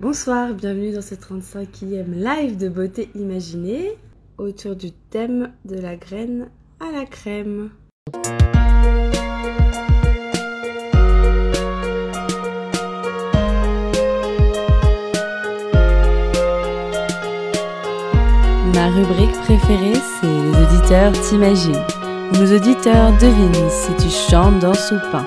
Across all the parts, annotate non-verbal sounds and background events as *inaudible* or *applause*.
Bonsoir, bienvenue dans ce 35e live de beauté imaginée autour du thème de la graine à la crème. Ma rubrique préférée, c'est Les auditeurs t'imaginent, nos auditeurs devinent si tu chantes, dans ou pas,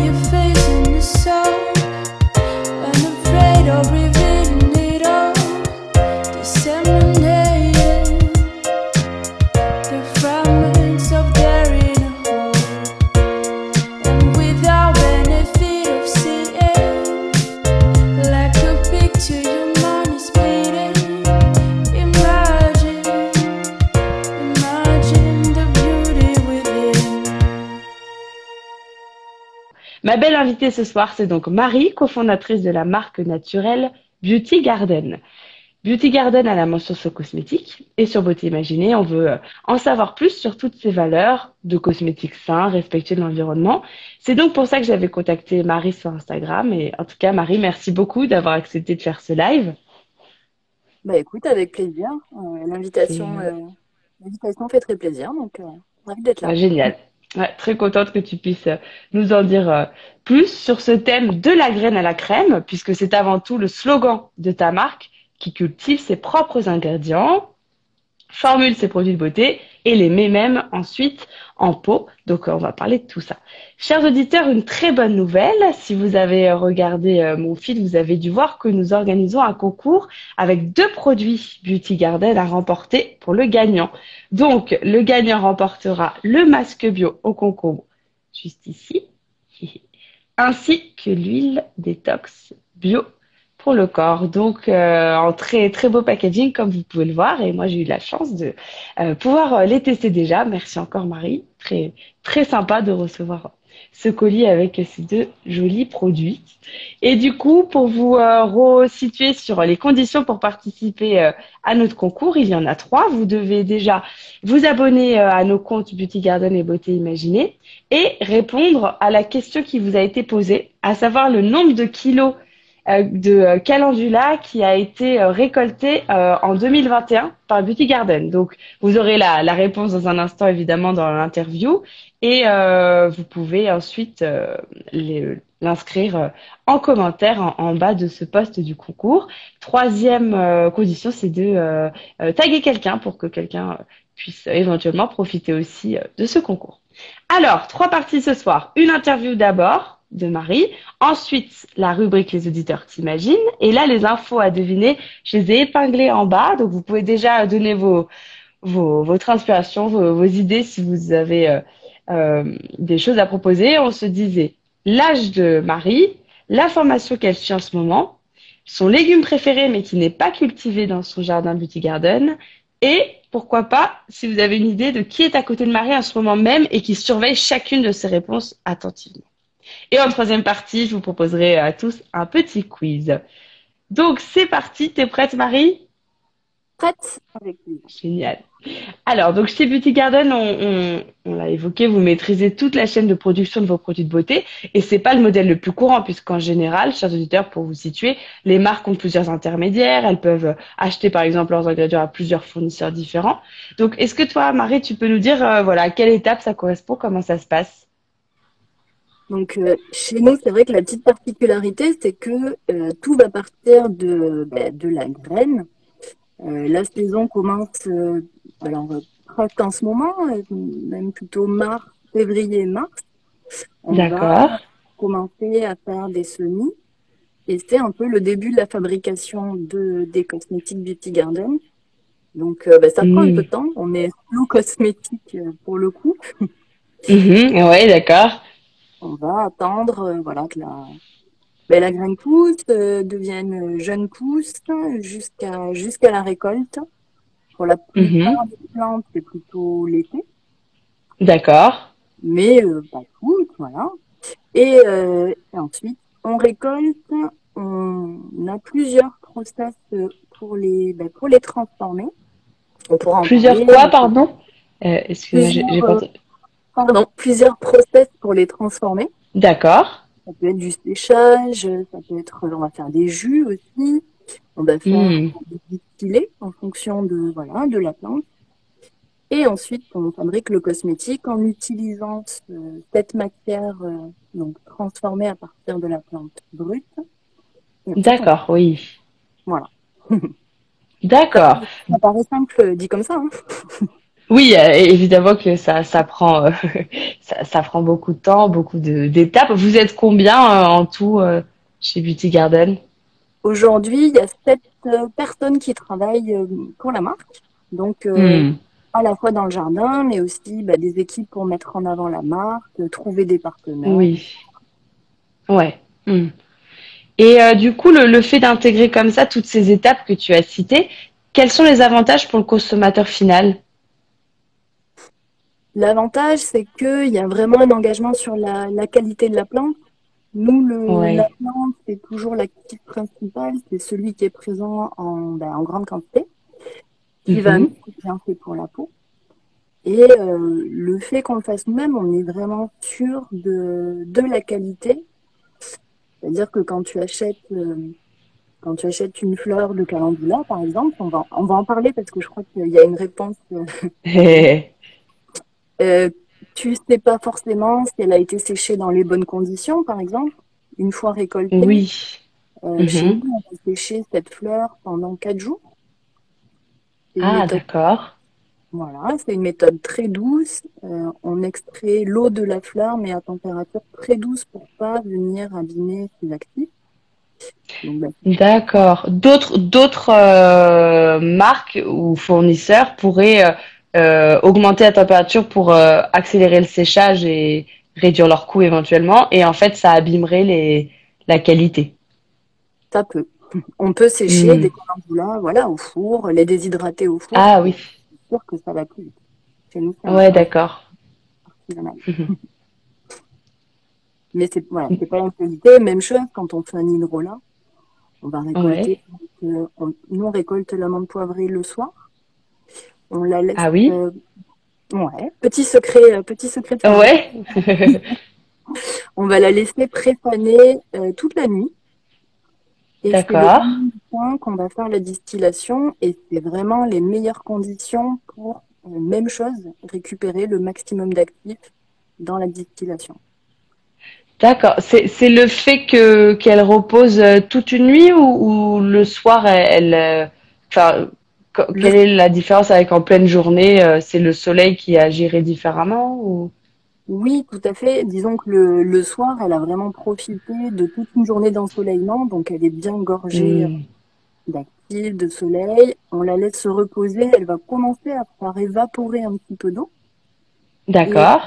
Invitée ce soir, c'est donc Marie, cofondatrice de la marque naturelle Beauty Garden. Beauty Garden a la mention sur cosmétiques et sur beauté imaginée, on veut euh, en savoir plus sur toutes ces valeurs de cosmétiques sains, respectueux de l'environnement. C'est donc pour ça que j'avais contacté Marie sur Instagram et en tout cas Marie, merci beaucoup d'avoir accepté de faire ce live. Bah écoute, avec plaisir. Euh, l'invitation, euh, l'invitation fait très plaisir, donc euh, ravi d'être là. Ah, génial. Très contente que tu puisses euh, nous en dire euh, plus sur ce thème de la graine à la crème, puisque c'est avant tout le slogan de ta marque qui cultive ses propres ingrédients, formule ses produits de beauté et les met même ensuite en pot. Donc euh, on va parler de tout ça. Chers auditeurs, une très bonne nouvelle. Si vous avez regardé mon feed, vous avez dû voir que nous organisons un concours avec deux produits Beauty Garden à remporter pour le gagnant. Donc, le gagnant remportera le masque bio au concombre, juste ici, *laughs* ainsi que l'huile détox bio pour le corps. Donc, euh, en très très beau packaging, comme vous pouvez le voir. Et moi, j'ai eu la chance de euh, pouvoir les tester déjà. Merci encore, Marie. Très très sympa de recevoir ce colis avec ces deux jolis produits. Et du coup, pour vous euh, resituer sur les conditions pour participer euh, à notre concours, il y en a trois. Vous devez déjà vous abonner euh, à nos comptes Beauty Garden et Beauté Imaginée et répondre à la question qui vous a été posée, à savoir le nombre de kilos de calendula qui a été récolté en 2021 par Beauty Garden. Donc, vous aurez la, la réponse dans un instant, évidemment, dans l'interview. Et euh, vous pouvez ensuite euh, l'inscrire euh, en commentaire en, bas de ce poste du concours. Troisième condition, c'est de taguer quelqu'un pour que quelqu'un puisse éventuellement profiter aussi de ce concours. Alors, trois parties ce soir. Une interview d'abord de Marie. Ensuite, la rubrique Les auditeurs t'imaginent. Et là, les infos à deviner, je les ai épinglées en bas. Donc, vous pouvez déjà donner vos, vos, votre inspiration, vos, idées si vous avez euh, des choses à proposer. On se disait l'âge de Marie, la formation qu'elle suit en ce moment, son légume préféré mais qui n'est pas cultivé dans son jardin Beauty Garden, et pourquoi pas, si vous avez une idée de qui est à côté de Marie en ce moment même et qui surveille chacune de ses réponses attentivement. Et en troisième partie, je vous proposerai à tous un petit quiz. Donc c'est parti, t'es prête Marie? Prête. Avec Génial. Alors, donc chez Beauty Garden, on, on, l'a évoqué, vous maîtrisez toute la chaîne de production de vos produits de beauté. Et c'est pas le modèle le plus courant puisqu'en général, chers auditeurs, pour vous situer, les marques ont plusieurs intermédiaires, elles peuvent acheter par exemple leurs ingrédients à plusieurs fournisseurs différents. Donc, est-ce que toi, Marie, tu peux nous dire, euh, voilà, à quelle étape ça correspond, comment ça se passe? Donc euh, chez nous, c'est vrai que la petite particularité, c'est que euh, tout va partir de, ben, de la graine. la saison commence alors presque en ce moment, euh, même plutôt mars, février, mars. On va commencer à faire des semis. Et c'est un peu le début de la fabrication de, des cosmétiques Beauty Garden. Donc euh, bah, ça prend un peu de temps. On est sous cosmétique euh, pour le coup. Mm-hmm. oui, d'accord. On va attendre voilà, que la, bah, la graine pousse, devienne jeune pousse jusqu'à jusqu'à la récolte. Pour la plupart mhm. des plantes, c'est plutôt l'été. D'accord. Mais euh, pas toutes, voilà. Et, euh, et ensuite, on récolte, on a plusieurs process euh, pour les, ben, pour les transformer. On pourra en Plusieurs parler. quoi, pardon? Euh, Excuse-moi, j'ai Pardon, plusieurs process pour les transformer. D'accord. Ça peut être du séchage, ça peut être, on va faire des jus aussi. On va faire Hmm. des distillés en fonction de, voilà, de la plante. Et ensuite, on fabrique le cosmétique en utilisant ce- cette matière euh, donc transformée à partir de la plante brute. D'accord, oui. Voilà. D'accord. Ça paraît simple euh, dit comme ça. hein. Oui, euh, évidemment que ça, ça prend, euh, *laughs* ça, ça prend beaucoup de temps, beaucoup d'étapes. Vous êtes combien euh, en tout euh, chez Beauty Garden? Aujourd'hui, il y a sept personnes qui travaillent pour la marque. Donc, Hmm. à la fois dans le jardin, mais aussi bah, des équipes pour mettre en avant la marque, trouver des partenaires. Oui. Ouais. Hmm. Et du coup, le, le fait d'intégrer comme ça toutes ces étapes que tu as citées, quels sont les avantages pour le consommateur final? L'avantage, c'est qu'il y a vraiment un engagement sur la, la qualité de la plante. Nous, le, Ouais. la plante, c'est toujours l'actif principal, c'est celui qui est présent en, ben, en grande quantité, qui va Mhm. nous bien fait pour la peau. Et euh, le fait qu'on le fasse nous-mêmes, on est vraiment sûr de, de la qualité. C'est-à-dire que quand tu achètes, euh, quand tu achètes une fleur de calendula, par exemple, on va, on va en parler parce que je crois qu'il y a une réponse. *laughs* *laughs* euh, euh, tu sais pas forcément si elle a été séchée dans les bonnes conditions, par exemple. Une fois récoltée, Oui. euh, Mhm. chez nous, on peut sécher cette fleur pendant quatre jours. Ah, méthode, d'accord. voilà, c'est une méthode très douce. Euh, on extrait l'eau de la fleur, mais à température très douce pour pas venir abîmer ses actifs. Ben, D'accord. D'autres d'autres euh, marques ou fournisseurs pourraient euh, augmenter la température pour euh, accélérer le séchage et réduire leurs coûts éventuellement, et en fait, ça abîmerait les la qualité. ça peut. On peut sécher Hmm. des calendulas, voilà, au four, les déshydrater au four. Ah oui. C'est sûr que ça va plus vite. Chez nous, c'est un Ouais, d'accord. Mhm. *laughs* Mais c'est voilà, c'est pas la qualité. Même chose quand on fait un hydrolat. On va récolter. Ouais. euh, on- nous, on récolte l'amande poivrée le soir. On la laisse. Ah oui? euh, ouais. Petit secret, euh, petit secret de. Ouais. *laughs* On va la laisser prépaner euh, toute la nuit. Et c'est le D'accord. matin qu'on va faire la distillation. Et c'est vraiment les meilleures conditions pour, même chose, récupérer le maximum d'actifs dans la distillation. D'accord. C'est c'est le fait que qu'elle repose toute une nuit ou, ou le soir elle, elle, enfin quelle est la différence avec en pleine journée euh, c'est le soleil qui agirait différemment ou? Oui, tout à fait. Disons que le, le soir, elle a vraiment profité de toute une journée d'ensoleillement, donc elle est bien gorgée Hmm. d'actifs, de soleil. On la laisse se reposer, elle va commencer à faire évaporer un petit peu d'eau D'accord.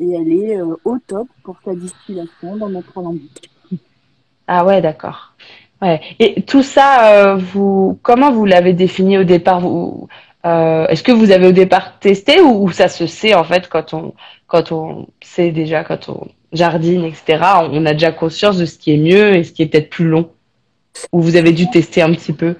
et elle est euh, au top pour sa distillation dans notre alambic. Ah ouais, d'accord. Ouais. Et tout ça, euh, vous, comment vous l'avez défini au départ? Vous, euh, est-ce que vous avez au départ testé ou, ou ça se sait en fait quand on, quand on sait déjà, quand on jardine, etc. On, a déjà conscience de ce qui est mieux et ce qui est peut-être plus long? Ou vous avez dû tester un petit peu?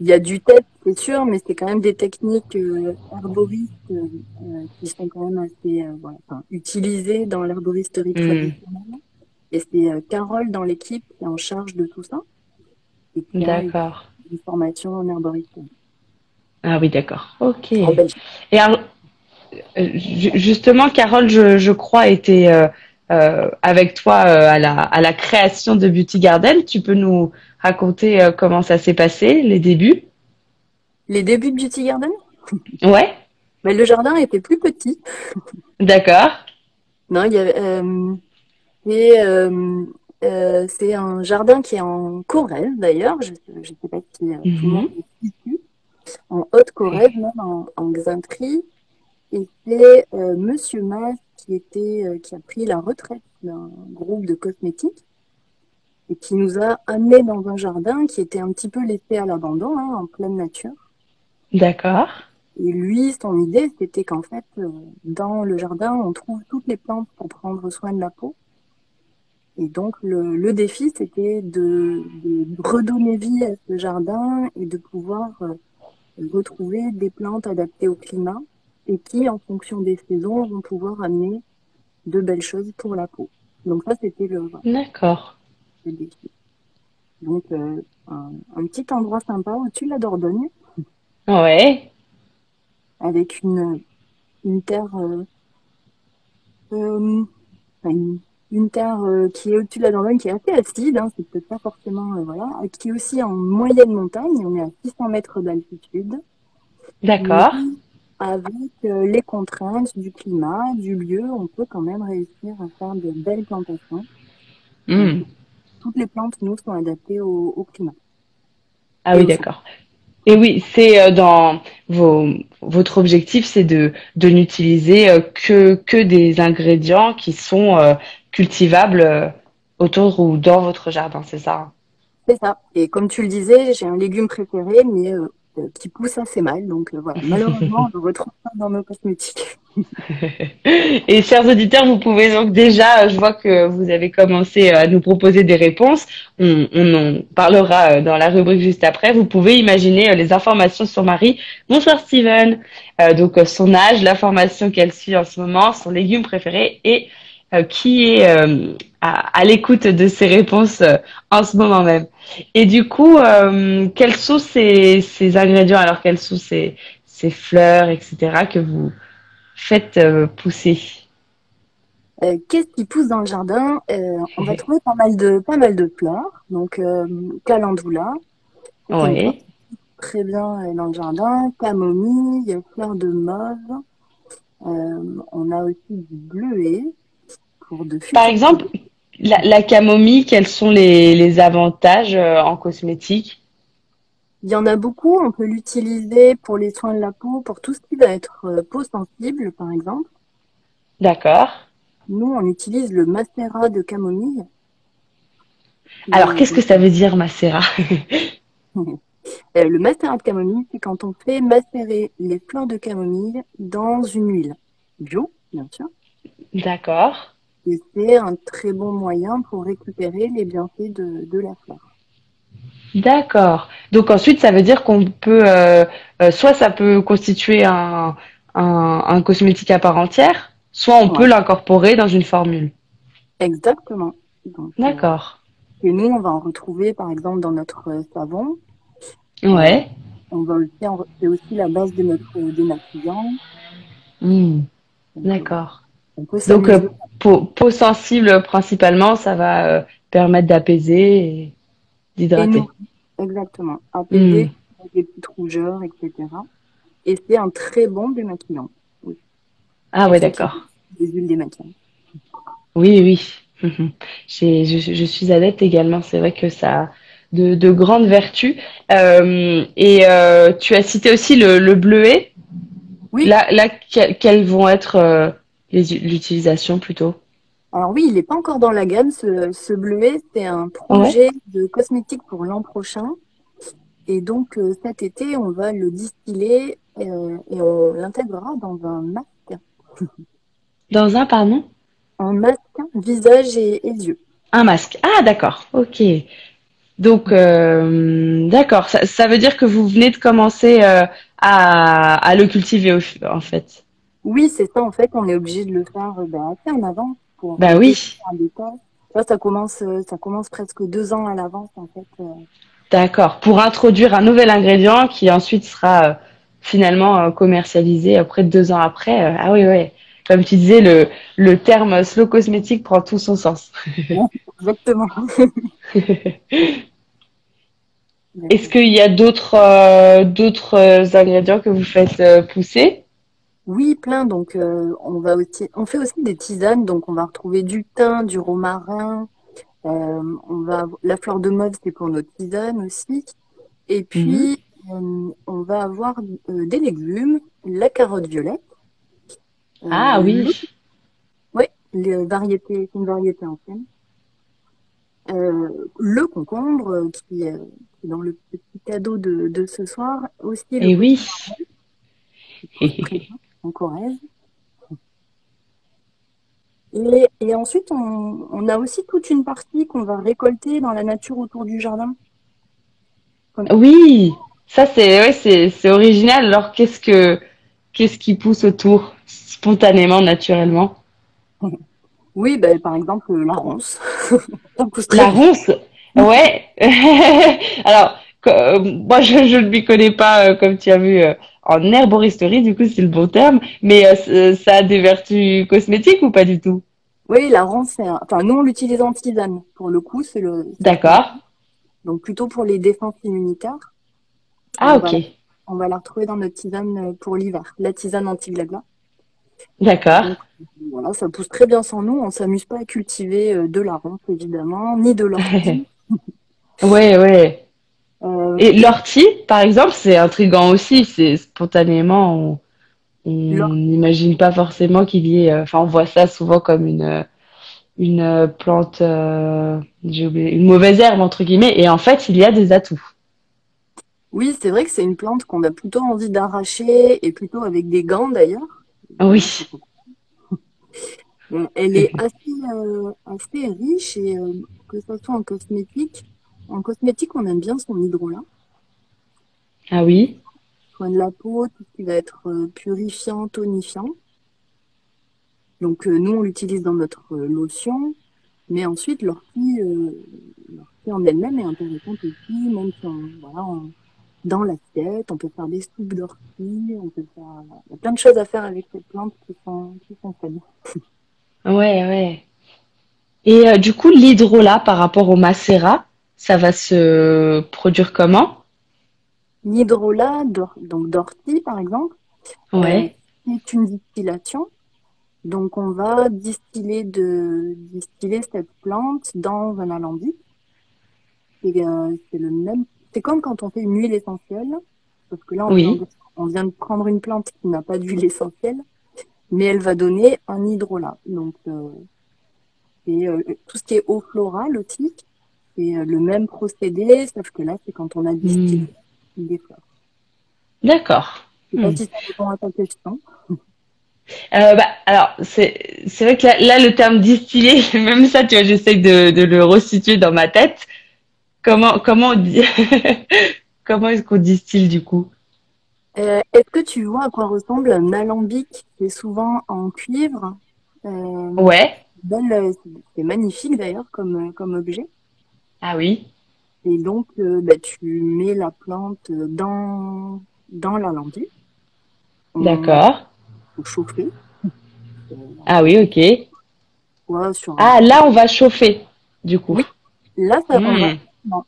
Il y a du test, c'est sûr, mais c'est quand même des techniques euh, herboristes euh, euh, qui sont quand même assez euh, voilà, enfin, utilisées dans l'herboristerie Hmm. traditionnelle. Et c'est euh, Carole dans l'équipe qui est en charge de tout ça et qui a D'accord. une formation en herboristerie Ah oui, d'accord. Ok. Et alors, euh, ju- justement, Carole, je, je crois, était euh, euh, avec toi euh, à la, à la création de Beauty Garden. Tu peux nous raconter comment ça s'est passé, les débuts? Les débuts de Beauty Garden, Ouais, ben, le jardin était plus petit. d'accord. Non, il y avait, et, euh, euh, c'est un jardin qui est en Corrèze d'ailleurs. Je ne sais pas si euh, tout le monde est situe. En Haute-Corrèze, même en, en. Et c'est Monsieur Mas qui était, qui a pris la retraite d'un groupe de cosmétiques et qui nous a amenés dans un jardin qui était un petit peu laissé à l'abandon, hein, en pleine nature. D'accord. Et lui, son idée, c'était qu'en fait, dans le jardin, on trouve toutes les plantes pour prendre soin de la peau. Et donc, le, le défi, c'était de, de, redonner vie à ce jardin et de pouvoir euh, retrouver des plantes adaptées au climat et qui, en fonction des saisons, vont pouvoir amener de belles choses pour la peau. Donc ça, c'était le, D'accord. le défi. Donc, euh, un, un petit endroit sympa au-dessus de la Dordogne, Ouais. avec une, une terre, euh, euh, une, une terre euh, qui est au-dessus de la Dordogne, qui est assez acide, hein, c'est peut-être pas forcément, euh, voilà, qui est aussi en moyenne montagne, on est à 600 mètres d'altitude, D'accord. avec euh, les contraintes du climat, du lieu, on peut quand même réussir à faire de belles plantations. Hmm. Toutes les plantes, nous, sont adaptées au, au climat. Ah oui, d'accord. Et oui, c'est dans vos, votre objectif, c'est de, de n'utiliser que, que des ingrédients qui sont euh, cultivables euh, autour ou dans votre jardin, c'est ça? C'est ça. Et comme tu le disais, j'ai un légume préféré, mais euh, euh, qui pousse assez mal. Donc euh, voilà, malheureusement, *laughs* on le retrouve pas dans nos cosmétiques. *laughs* Et chers auditeurs, vous pouvez donc déjà, je vois que vous avez commencé à nous proposer des réponses. On, on en parlera dans la rubrique juste après. Vous pouvez imaginer les informations sur Marie. Bonsoir Steven. Euh, donc son âge, l'information qu'elle suit en ce moment, son légume préféré et qui est euh, à, à l'écoute de ces réponses euh, en ce moment même. Et du coup, euh, quels sont ces, ces ingrédients, alors quelles sont ces, ces fleurs, etc., que vous faites euh, pousser? Euh, Qu'est-ce qui pousse dans le jardin? Euh, on va trouver pas mal de pas mal de fleurs. Donc euh, calendula, Ouais. très bien euh, dans le jardin, camomille, fleurs de mauve. Euh, on a aussi du bleuet pour de Par exemple, la, la camomille, quels sont les, les avantages euh, en cosmétique? Il y en a beaucoup. On peut l'utiliser pour les soins de la peau, pour tout ce qui va être euh, peau sensible, par exemple. D'accord. Nous, on utilise le macérat de camomille. Alors, qu'est-ce que ça veut dire, macérat? *laughs* Euh, le macérat de camomille, c'est quand on fait macérer les fleurs de camomille dans une huile bio, bien sûr. D'accord. Et c'est un très bon moyen pour récupérer les bienfaits de, de la fleur. D'accord. Donc ensuite, ça veut dire qu'on peut, euh, euh, soit ça peut constituer un, un, un cosmétique à part entière, soit on Ouais, peut l'incorporer dans une formule. exactement. Euh, D'accord. et nous, on va en retrouver, par exemple, dans notre savon. Ouais. on va aussi, c'est aussi la base de notre démaquillant. Euh, D'accord. On peut Donc, euh, peau, peau sensible principalement, ça va euh, permettre d'apaiser et d'hydrater. exactement, apaiser avec des petites rougeurs, etc. Et c'est un très bon démaquillant. Oui. Ah ouais, d'accord. des huiles démaquillantes. Oui, oui. Mhm. Je, je suis adepte également. C'est vrai que ça a de, de grandes vertus. Euh, et euh, tu as cité aussi le, le bleuet. Oui, Là, là, que- quelles vont être l'utilisation plutôt? alors oui, il n'est pas encore dans la gamme, ce, ce bleuet. C'est un Ouais. projet de cosmétique pour l'an prochain. Et donc, euh, cet été, on va le distiller euh, et on l'intégrera dans un masque. *laughs* Dans un, pardon? Un masque, visage et, et yeux. Un masque. Ah, d'accord. Ok. Donc, euh, d'accord. Ça, ça veut dire que vous venez de commencer euh, à, à le cultiver en fait. Oui, c'est ça, en fait, on est obligé de le faire ben, assez en avance pour Bah oui. Ça, ça commence, euh, ça commence presque deux ans à l'avance, en fait. euh. D'accord. Pour introduire un nouvel ingrédient qui ensuite sera finalement commercialisé après deux ans après. ah oui, oui. Comme tu disais, le, le terme slow cosmétique prend tout son sens. Exactement. *laughs* Est-ce qu'il y a d'autres euh, d'autres ingrédients que vous faites pousser? Oui, plein. Donc, euh, on va aussi, on fait aussi des tisanes. Donc, on va retrouver du thym, du romarin. euh, on va, la fleur de mauve, c'est pour notre tisane aussi. Et Mhm. puis, euh, on va avoir euh, des légumes, la carotte violette, Ah oui. ouais, les variétés, c'est une variété ancienne. Euh, le concombre, qui, est dans le petit cadeau de, de ce soir. Aussi Et petit oui. *laughs* en Corrèze. Et, et ensuite, on, on, a aussi toute une partie qu'on va récolter dans la nature autour du jardin. Oui, ça c'est ouais, c'est original. Alors qu'est-ce que qu'est-ce qui pousse autour spontanément, naturellement? Oui, ben, par exemple la ronce. *laughs* la ronce, ouais. *laughs* Alors euh, moi je, je ne m'y connais pas euh, comme tu as vu euh, en herboristerie, du coup c'est le bon terme, mais ça a des vertus cosmétiques ou pas du tout? Oui, la ronce, enfin nous on l'utilise en tisane. Pour le coup, c'est le. D'accord. Donc plutôt pour les défenses immunitaires. Ah, ok. on va la retrouver dans notre tisane pour l'hiver, la tisane anti-glabla. D'accord. Voilà, ça pousse très bien sans nous. On s'amuse pas à cultiver euh, de la ronce, évidemment, ni de l'ortie. *laughs* ouais, ouais. Euh, Et l'ortie, par exemple, c'est intrigant aussi. C'est spontanément, on n'imagine pas forcément qu'il y ait. Euh, enfin, on voit ça souvent comme une une plante, j'ai oublié, une mauvaise herbe entre guillemets. Et en fait, il y a des atouts. Oui, c'est vrai que c'est une plante qu'on a plutôt envie d'arracher et plutôt avec des gants d'ailleurs. Oui. *laughs* Elle est *laughs* assez, euh, assez riche et euh, que ce soit en cosmétique. En cosmétique, on aime bien son hydrolat. Ah oui. Soin de la peau, tout ce qui va être euh, purifiant, tonifiant. Donc nous, on l'utilise dans notre lotion. Mais ensuite, l'ortie, en elle-même est intéressante aussi, même si on, voilà, on, dans l'assiette, on peut faire des soupes d'ortie, on peut faire, il y a plein de choses à faire avec cette plante qui sont, qui sont faibles. *laughs* Ouais, ouais. Et euh, du coup, l'hydrolat par rapport au macérat, ça va se produire comment? L'hydrolat, donc d'ortie par exemple, ouais. Euh, c'est une distillation. Donc on va distiller de distiller cette plante dans un alambic. Euh, c'est le même c'est comme quand on fait une huile essentielle, parce que là, on, vient, de, on vient de prendre une plante qui n'a pas d'huile essentielle, mais elle va donner un hydrolat. Donc, euh, et euh, tout ce qui est eau florale aussi, c'est euh, le même procédé, sauf que là, c'est quand on a distillé mmh. des fleurs. D'accord. Je sais pas hmm. si ça répond à ta question. Euh, bah, alors, c'est, c'est vrai que là, là, le terme distillé, *laughs* même ça, tu vois, j'essaie de, de le resituer dans ma tête. Comment, comment, on dit... *laughs* comment est-ce qu'on distille du coup? Euh, Est-ce que tu vois à quoi ressemble un alambic qui est souvent en cuivre? Euh, Ouais. C'est magnifique d'ailleurs comme, comme objet. Ah oui. Et donc, euh, bah, tu mets la plante dans, dans l'alambic. D'accord. Pour chauffer. Ah oui, ok. sur Ah, là, on va chauffer, du coup. Oui. Là, ça, va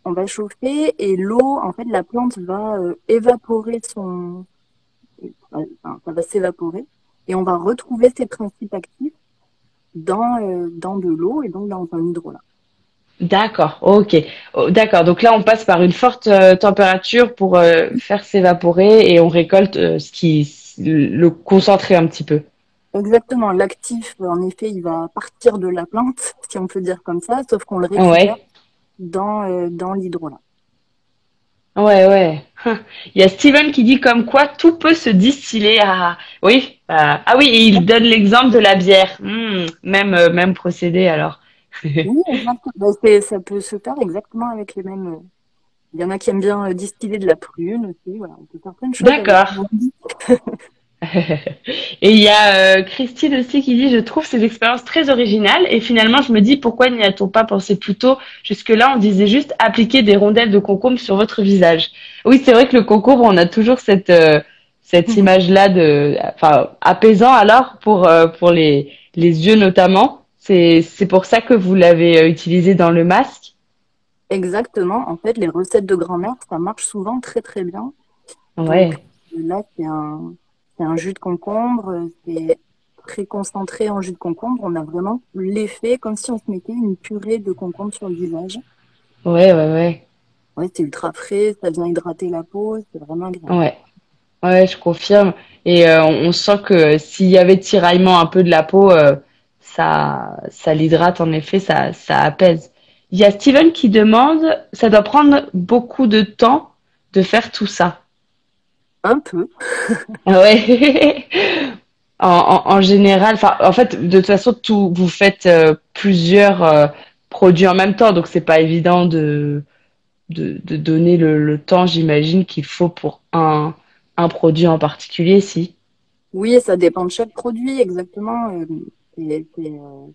on va chauffer et l'eau, en fait, la plante va euh, évaporer son, enfin, ça va s'évaporer et on va retrouver ses principes actifs dans euh, dans de l'eau et donc dans un hydrolat. D'accord, ok, oh, d'accord. Donc là, on passe par une forte euh, température pour faire s'évaporer et on récolte ce qui le concentrer un petit peu. Exactement. L'actif, en effet, il va partir de la plante, si on peut dire comme ça, sauf qu'on le récupère dans, euh, dans l'hydrolat. Ouais, ouais. Il y a Steven qui dit comme quoi tout peut se distiller à. Oui, ah oui, et il donne l'exemple de la bière. Hmm, même, euh, même procédé alors. *laughs* oui, exactement. ça peut se faire exactement avec les mêmes. Euh, il y en a qui aiment bien distiller de la prune aussi. Voilà, on peut faire plein de choses. D'accord. *laughs* et il y a euh, Christine aussi qui dit je trouve ces expériences très originales et finalement je me dis pourquoi n'y a-t-on pas pensé plus tôt? Jusque là on disait juste appliquer des rondelles de concombre sur votre visage oui c'est vrai que le concombre on a toujours cette euh, cette mm. image là de enfin apaisant alors pour euh, pour les les yeux notamment c'est pour ça que vous l'avez utilisé dans le masque? Exactement en fait les recettes de grand-mère ça marche souvent très très bien ouais là c'est un un jus de concombre, c'est très concentré en jus de concombre. On a vraiment l'effet comme si on se mettait une purée de concombre sur le visage. Ouais, ouais, ouais. Ouais, c'est ultra frais, ça vient hydrater la peau, c'est vraiment agréable. Ouais. Ouais, je confirme. Et euh, on sent que s'il y avait tiraillement un peu de la peau, euh, ça, ça l'hydrate en effet, ça, ça apaise. Il y a Steven qui demande, ça doit prendre beaucoup de temps de faire tout ça. Un peu. *laughs* Ah ouais. *laughs* En, en, en général, enfin, en fait, de toute façon, tout, vous faites euh, plusieurs euh, produits en même temps, donc c'est pas évident de, de, de donner le, le temps, j'imagine, qu'il faut pour un, un produit en particulier, si. Oui, ça dépend de chaque produit, exactement. Euh,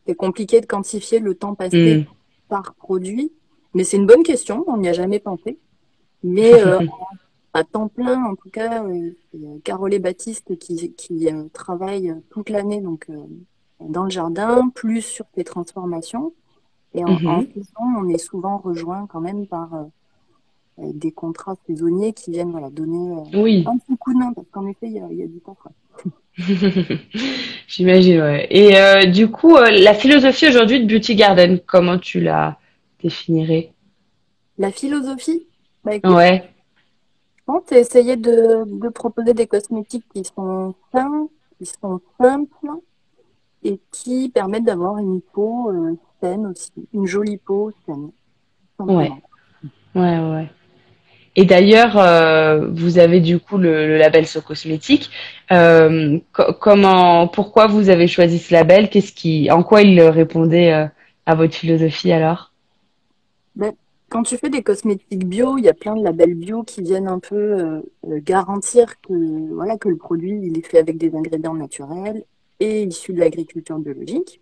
C'est euh, compliqué de quantifier le temps Hmm. passé par produit, mais c'est une bonne question, on n'y a jamais pensé. Mais euh, *laughs* à temps plein, en tout cas, euh, euh, Carole et Baptiste qui, qui euh, travaillent toute l'année donc euh, dans le jardin, plus sur les transformations. Et en, en Mhm. saison, on est souvent rejoint quand même par euh, euh, des contrats saisonniers qui viennent voilà, donner euh, Oui, un petit coup de main, parce qu'en effet, il y a, y a du temps. quoi. *laughs* j'imagine, ouais. Et euh, du coup, euh, la philosophie aujourd'hui de Beauty Garden, comment tu la définirais? La philosophie, bah écoute, Ouais, je pense essayer de, de proposer des cosmétiques qui sont sains, qui sont simples et qui permettent d'avoir une peau euh, saine aussi, une jolie peau saine, ouais, ouais, ouais. Et d'ailleurs, euh, vous avez du coup le, le label So Cosmétique. Euh, co- comment, pourquoi vous avez choisi ce label? Qu'est-ce qui, en quoi il répondait euh, à votre philosophie alors? Ben, quand tu fais des cosmétiques bio, il y a plein de labels bio qui viennent un peu garantir que, voilà, que le produit il est fait avec des ingrédients naturels et issus de l'agriculture biologique.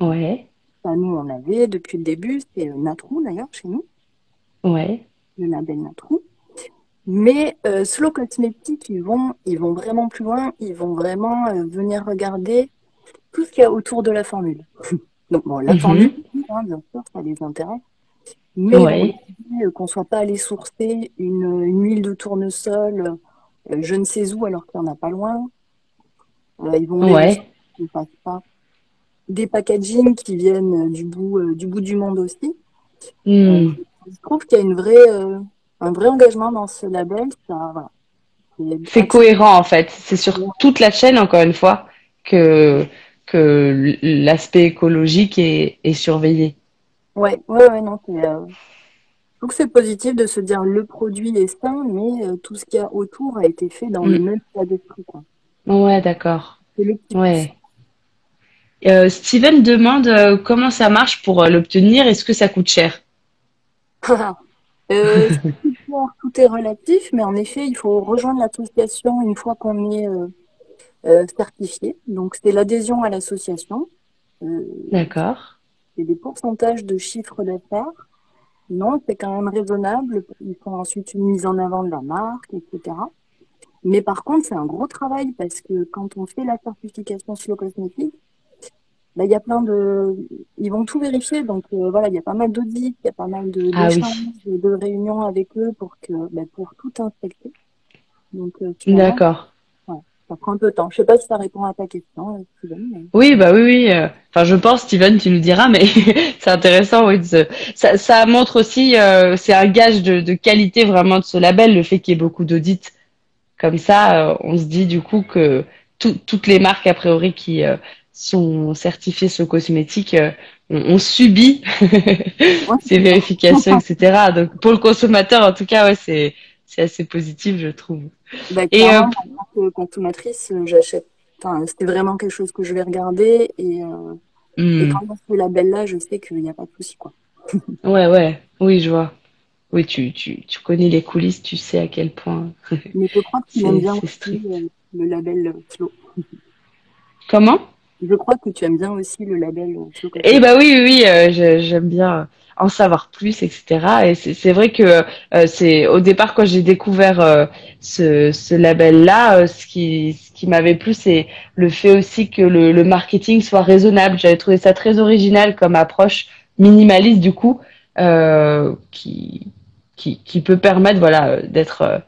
Ouais, Ça, nous, on avait depuis le début, c'est Natrou d'ailleurs chez nous, ouais, le label Natrou. Mais euh, Slow Cosmétiques, ils vont, ils vont vraiment plus loin, ils vont vraiment euh, venir regarder tout ce qu'il y a autour de la formule. *laughs* Donc bon, la formule, mhm, hein, bien sûr, ça les intéresse. Mais ouais, euh, qu'on soit pas allé sourcer une, une huile de tournesol, euh, je ne sais où, alors qu'il n'y en a pas loin. Ils vont ouais, ne pas des packaging qui viennent du bout, du bout du monde aussi. Hmm. Je trouve qu'il y a une vraie, euh, un vrai engagement dans ce label. Voilà, c'est cohérent en fait. C'est sur toute la chaîne, encore une fois, que, que l'aspect écologique est, est surveillé. Ouais, ouais, ouais, non, euh, je trouve que c'est positif de se dire le produit est sain, mais euh, tout ce qu'il y a autour a été fait dans le Hmm. même état d'esprit. Ouais, d'accord. Ouais. Euh, Steven demande comment ça marche pour l'obtenir. Est-ce que ça coûte cher? Euh, *laughs* tout est relatif, mais en effet, il faut rejoindre l'association une fois qu'on est euh, euh, certifié. Donc, c'est l'adhésion à l'association. Euh, D'accord. c'est des pourcentages de chiffre d'affaires. Non, c'est quand même raisonnable. Il faut ensuite une mise en avant de la marque, etc. Mais par contre, c'est un gros travail parce que quand on fait la certification Slow Cosmétique, bah, il y a plein de... Ils vont tout vérifier. Donc, euh, voilà, il y a pas mal d'audits, il y a pas mal de- Ah oui. de, réunions avec eux pour que, bah, pour tout inspecter. Donc, euh, D'accord. ouais, ça prend un peu de temps. Je sais pas si ça répond à ta question, euh, Steven, mais... Oui, bah oui, oui. euh, Enfin, je pense, Steven, tu nous diras, mais *laughs* c'est intéressant. Oui, de ça, ça montre aussi, euh, c'est un gage de, de qualité vraiment de ce label, le fait qu'il y ait beaucoup d'audits. Comme ça, euh, on se dit du coup que tout- toutes les marques a priori qui sont certifiées ce cosmétique euh, ont, ont subi *laughs* Ouais, ces vérifications, etc. Donc pour le consommateur, en tout cas, ouais, c'est c'est assez positif, je trouve. Bah, Et euh, en tant que consommatrice, euh, j'achète. Enfin, c'était vraiment quelque chose que je vais regarder et, euh, et hmm, quand on ce label-là, je sais qu'il n'y a pas de souci, quoi. *laughs* ouais, ouais, oui, je vois. Oui, tu, tu, tu connais les coulisses, tu sais à quel point Mais je crois que tu *laughs* aimes bien aussi euh, le label Slow. Comment? Je crois que tu aimes bien aussi le label Eh bah oui, oui, oui, euh, j'aime bien en savoir plus, etc. Et c'est vrai que euh, c'est au départ quand j'ai découvert euh, ce, ce label-là, euh, ce qui, ce qui m'avait plu, c'est le fait aussi que le, le marketing soit raisonnable. J'avais trouvé ça très original comme approche minimaliste du coup, euh, qui, qui, qui peut permettre voilà d'être euh,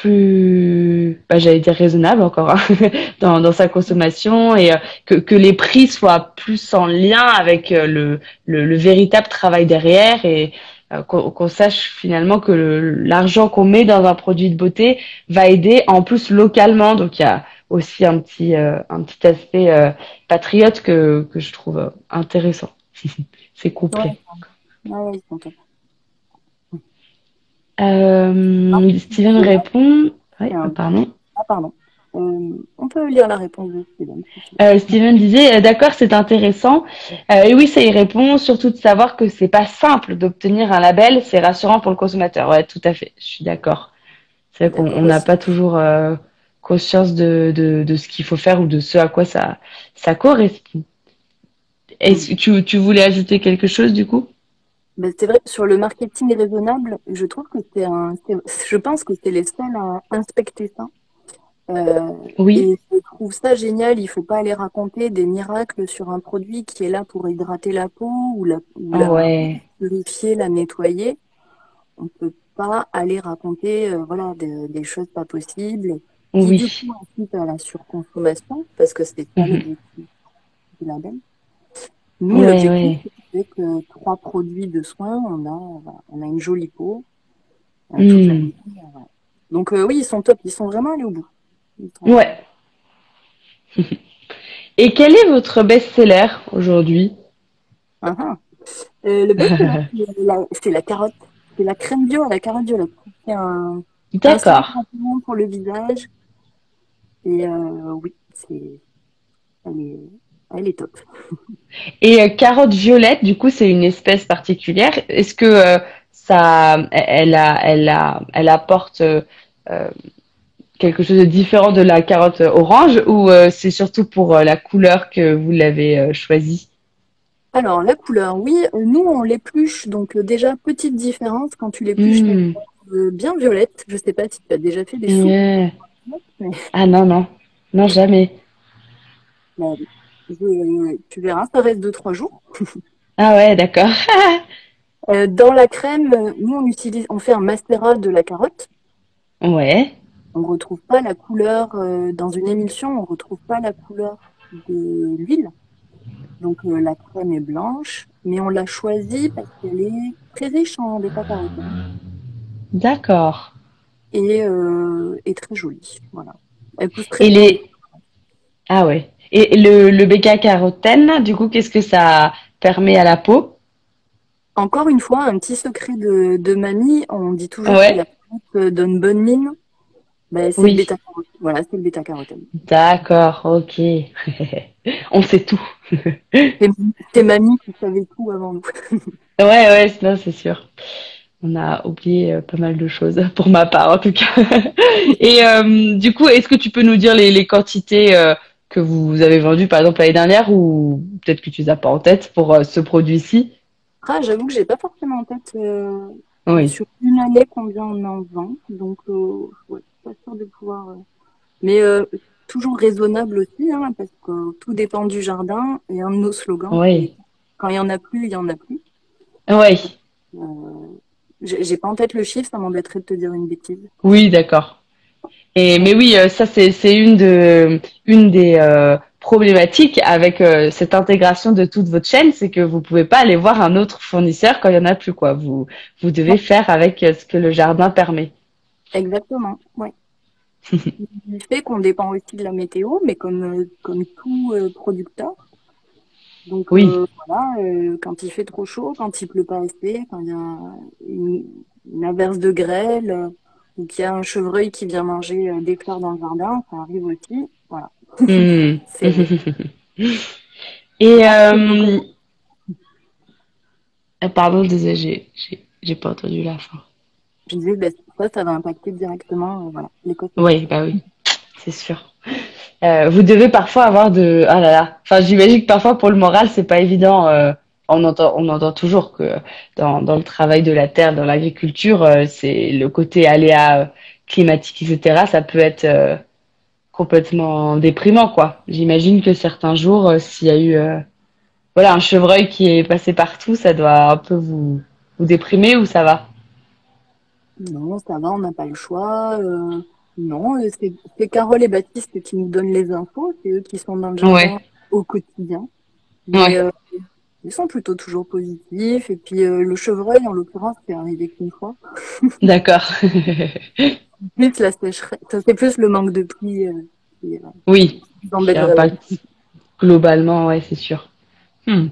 plus, bah, j'allais dire raisonnable encore hein, *laughs* dans, dans sa consommation et euh, que, que les prix soient plus en lien avec euh, le, le, le véritable travail derrière et euh, qu'on qu'on sache finalement que l'argent qu'on met dans un produit de beauté va aider en plus localement. Donc il y a aussi un petit, euh, un petit aspect euh, patriote que, que je trouve intéressant. *laughs* C'est complet. Ah, Euh, Steven répond. Oui, pardon. Ah, pardon. Euh, on peut lire la réponse de Steven. Euh, Steven disait, euh, d'accord, c'est intéressant. Euh, et oui, ça y répond, surtout de savoir que c'est pas simple d'obtenir un label, c'est rassurant pour le consommateur. Ouais, tout à fait, je suis d'accord. C'est vrai qu'on n'a pas toujours euh, conscience de, de, de ce qu'il faut faire ou de ce à quoi ça, ça correspond. Est-ce que tu, tu voulais ajouter quelque chose du coup? Ben, c'est vrai, sur le marketing raisonnable, je trouve que c'est un, je pense que c'est les seuls à inspecter ça. Euh, Oui, et je trouve ça génial. Il faut pas aller raconter des miracles sur un produit qui est là pour hydrater la peau ou la, ou la ouais, purifier, la nettoyer. On peut pas aller raconter, euh, voilà, des, des choses pas possibles qui du oui, coup incitent à la surconsommation parce que c'est pas l'objectif du label. Nous, ouais, l'objectif, ouais. c'est avec trois produits de soins, on a, on a une jolie peau euh, Hmm. Donc euh, oui, ils sont top, ils sont vraiment allés au bout. Ouais. *laughs* Et quel est votre best-seller aujourd'hui? Ah, ah. Euh, le best, *laughs* c'est la, carotte. C'est la crème bio à la carotte violette. C'est un, un D'accord. pour le visage. Et euh, oui, c'est, elle est, elle est top. Et euh, carotte violette, du coup, c'est une espèce particulière. Est-ce que euh, ça, elle a, elle a, elle apporte euh, quelque chose de différent de la carotte orange ou c'est surtout pour la couleur que vous l'avez choisie? Alors, la couleur, oui, nous, on l'épluche. Donc, déjà, petite différence quand tu l'épluches, Hmm. bien violette. Je sais pas si tu as déjà fait des mais- Ah non, non. Non, jamais. mais, je- tu verras, ça reste 2-3 jours. *laughs* Ah ouais, d'accord. *laughs* Euh, dans la crème, nous, on utilise, on fait un mascara de la carotte. Ouais. On ne retrouve pas la couleur euh, dans une émulsion, on ne retrouve pas la couleur de l'huile. Donc euh, la crème est blanche, mais on l'a choisie parce qu'elle est très riche en bêta-carotène D'accord. et, euh, et très jolie. Voilà. Elle pousse très Et bien. les... Ah ouais. Et le, le bêta-carotène, du coup, qu'est-ce que ça permet à la peau? Encore une fois, un petit secret de, de mamie, on dit toujours Ouais. que la carotte euh, donne bonne mine. Ben, c'est Oui. le. Voilà, c'est le bêta-carotène. D'accord, ok. *laughs* On sait tout. *laughs* C'est mamie qui savait tout avant nous. *laughs* Ouais, ouais, c'est sûr. On a oublié euh, pas mal de choses, pour ma part en tout cas. Et euh, du coup, est-ce que tu peux nous dire les, les quantités euh, que vous avez vendues, par exemple, l'année dernière, ou peut-être que tu les as pas en tête pour euh, ce produit-ci? Ah, j'avoue que j'ai pas forcément en tête euh, Oui. sur une année combien on en vend. Donc, euh, ouais, pas sûr de pouvoir. euh, Mais toujours raisonnable aussi, hein, parce que tout dépend du jardin et un de nos slogans. Oui. Quand il y en a plus, il y en a plus. Oui. J'ai pas en tête le chiffre, ça m'embêterait de te dire une bêtise. Oui, d'accord. Et mais oui, euh, ça c'est une de une des euh, problématiques avec euh, cette intégration de toute votre chaîne, c'est que vous pouvez pas aller voir un autre fournisseur quand il y en a plus quoi. Vous vous devez faire avec euh, ce que le jardin permet. Exactement, ouais. *laughs* Du fait qu'on dépend aussi de la météo, mais comme, euh, comme tout euh, producteur. Donc Oui. voilà, euh, quand il fait trop chaud, quand il pleut pas assez, quand il y a une, une averse de grêle, ou qu'il y a un chevreuil qui vient manger euh, des fleurs dans le jardin, ça arrive aussi. Voilà. Hmm. *laughs* Et euh... ah, pardon, désolé, j'ai j'ai j'ai pas entendu la fin. je disais, ben, ça, ça va impacter directement euh, voilà. Oui, bah oui, c'est sûr. Euh, vous devez parfois avoir de ah là là. Enfin, j'imagine que parfois pour le moral, c'est pas évident. On entend on entend toujours que dans dans le travail de la terre, dans l'agriculture, euh, c'est le côté aléa euh, climatique, etc. Ça peut être euh, complètement déprimant, quoi. J'imagine que certains jours, euh, s'il y a eu euh, voilà un chevreuil qui est passé partout, ça doit un peu vous vous déprimer ou ça va? Non, ça va, on n'a pas le choix. non, c'est c'est Carole et Baptiste qui nous donnent les infos, c'est eux qui sont dans le jardin Ouais. au quotidien. Mais Ouais. Ils sont plutôt toujours positifs. Et puis euh, le chevreuil, en l'occurrence, c'est arrivé qu'une fois. *laughs* D'accord. *laughs* Plus la sécheresse, c'est plus le manque de pluie euh, qui, euh, Oui. qui globalement, ouais, c'est sûr. Hmm.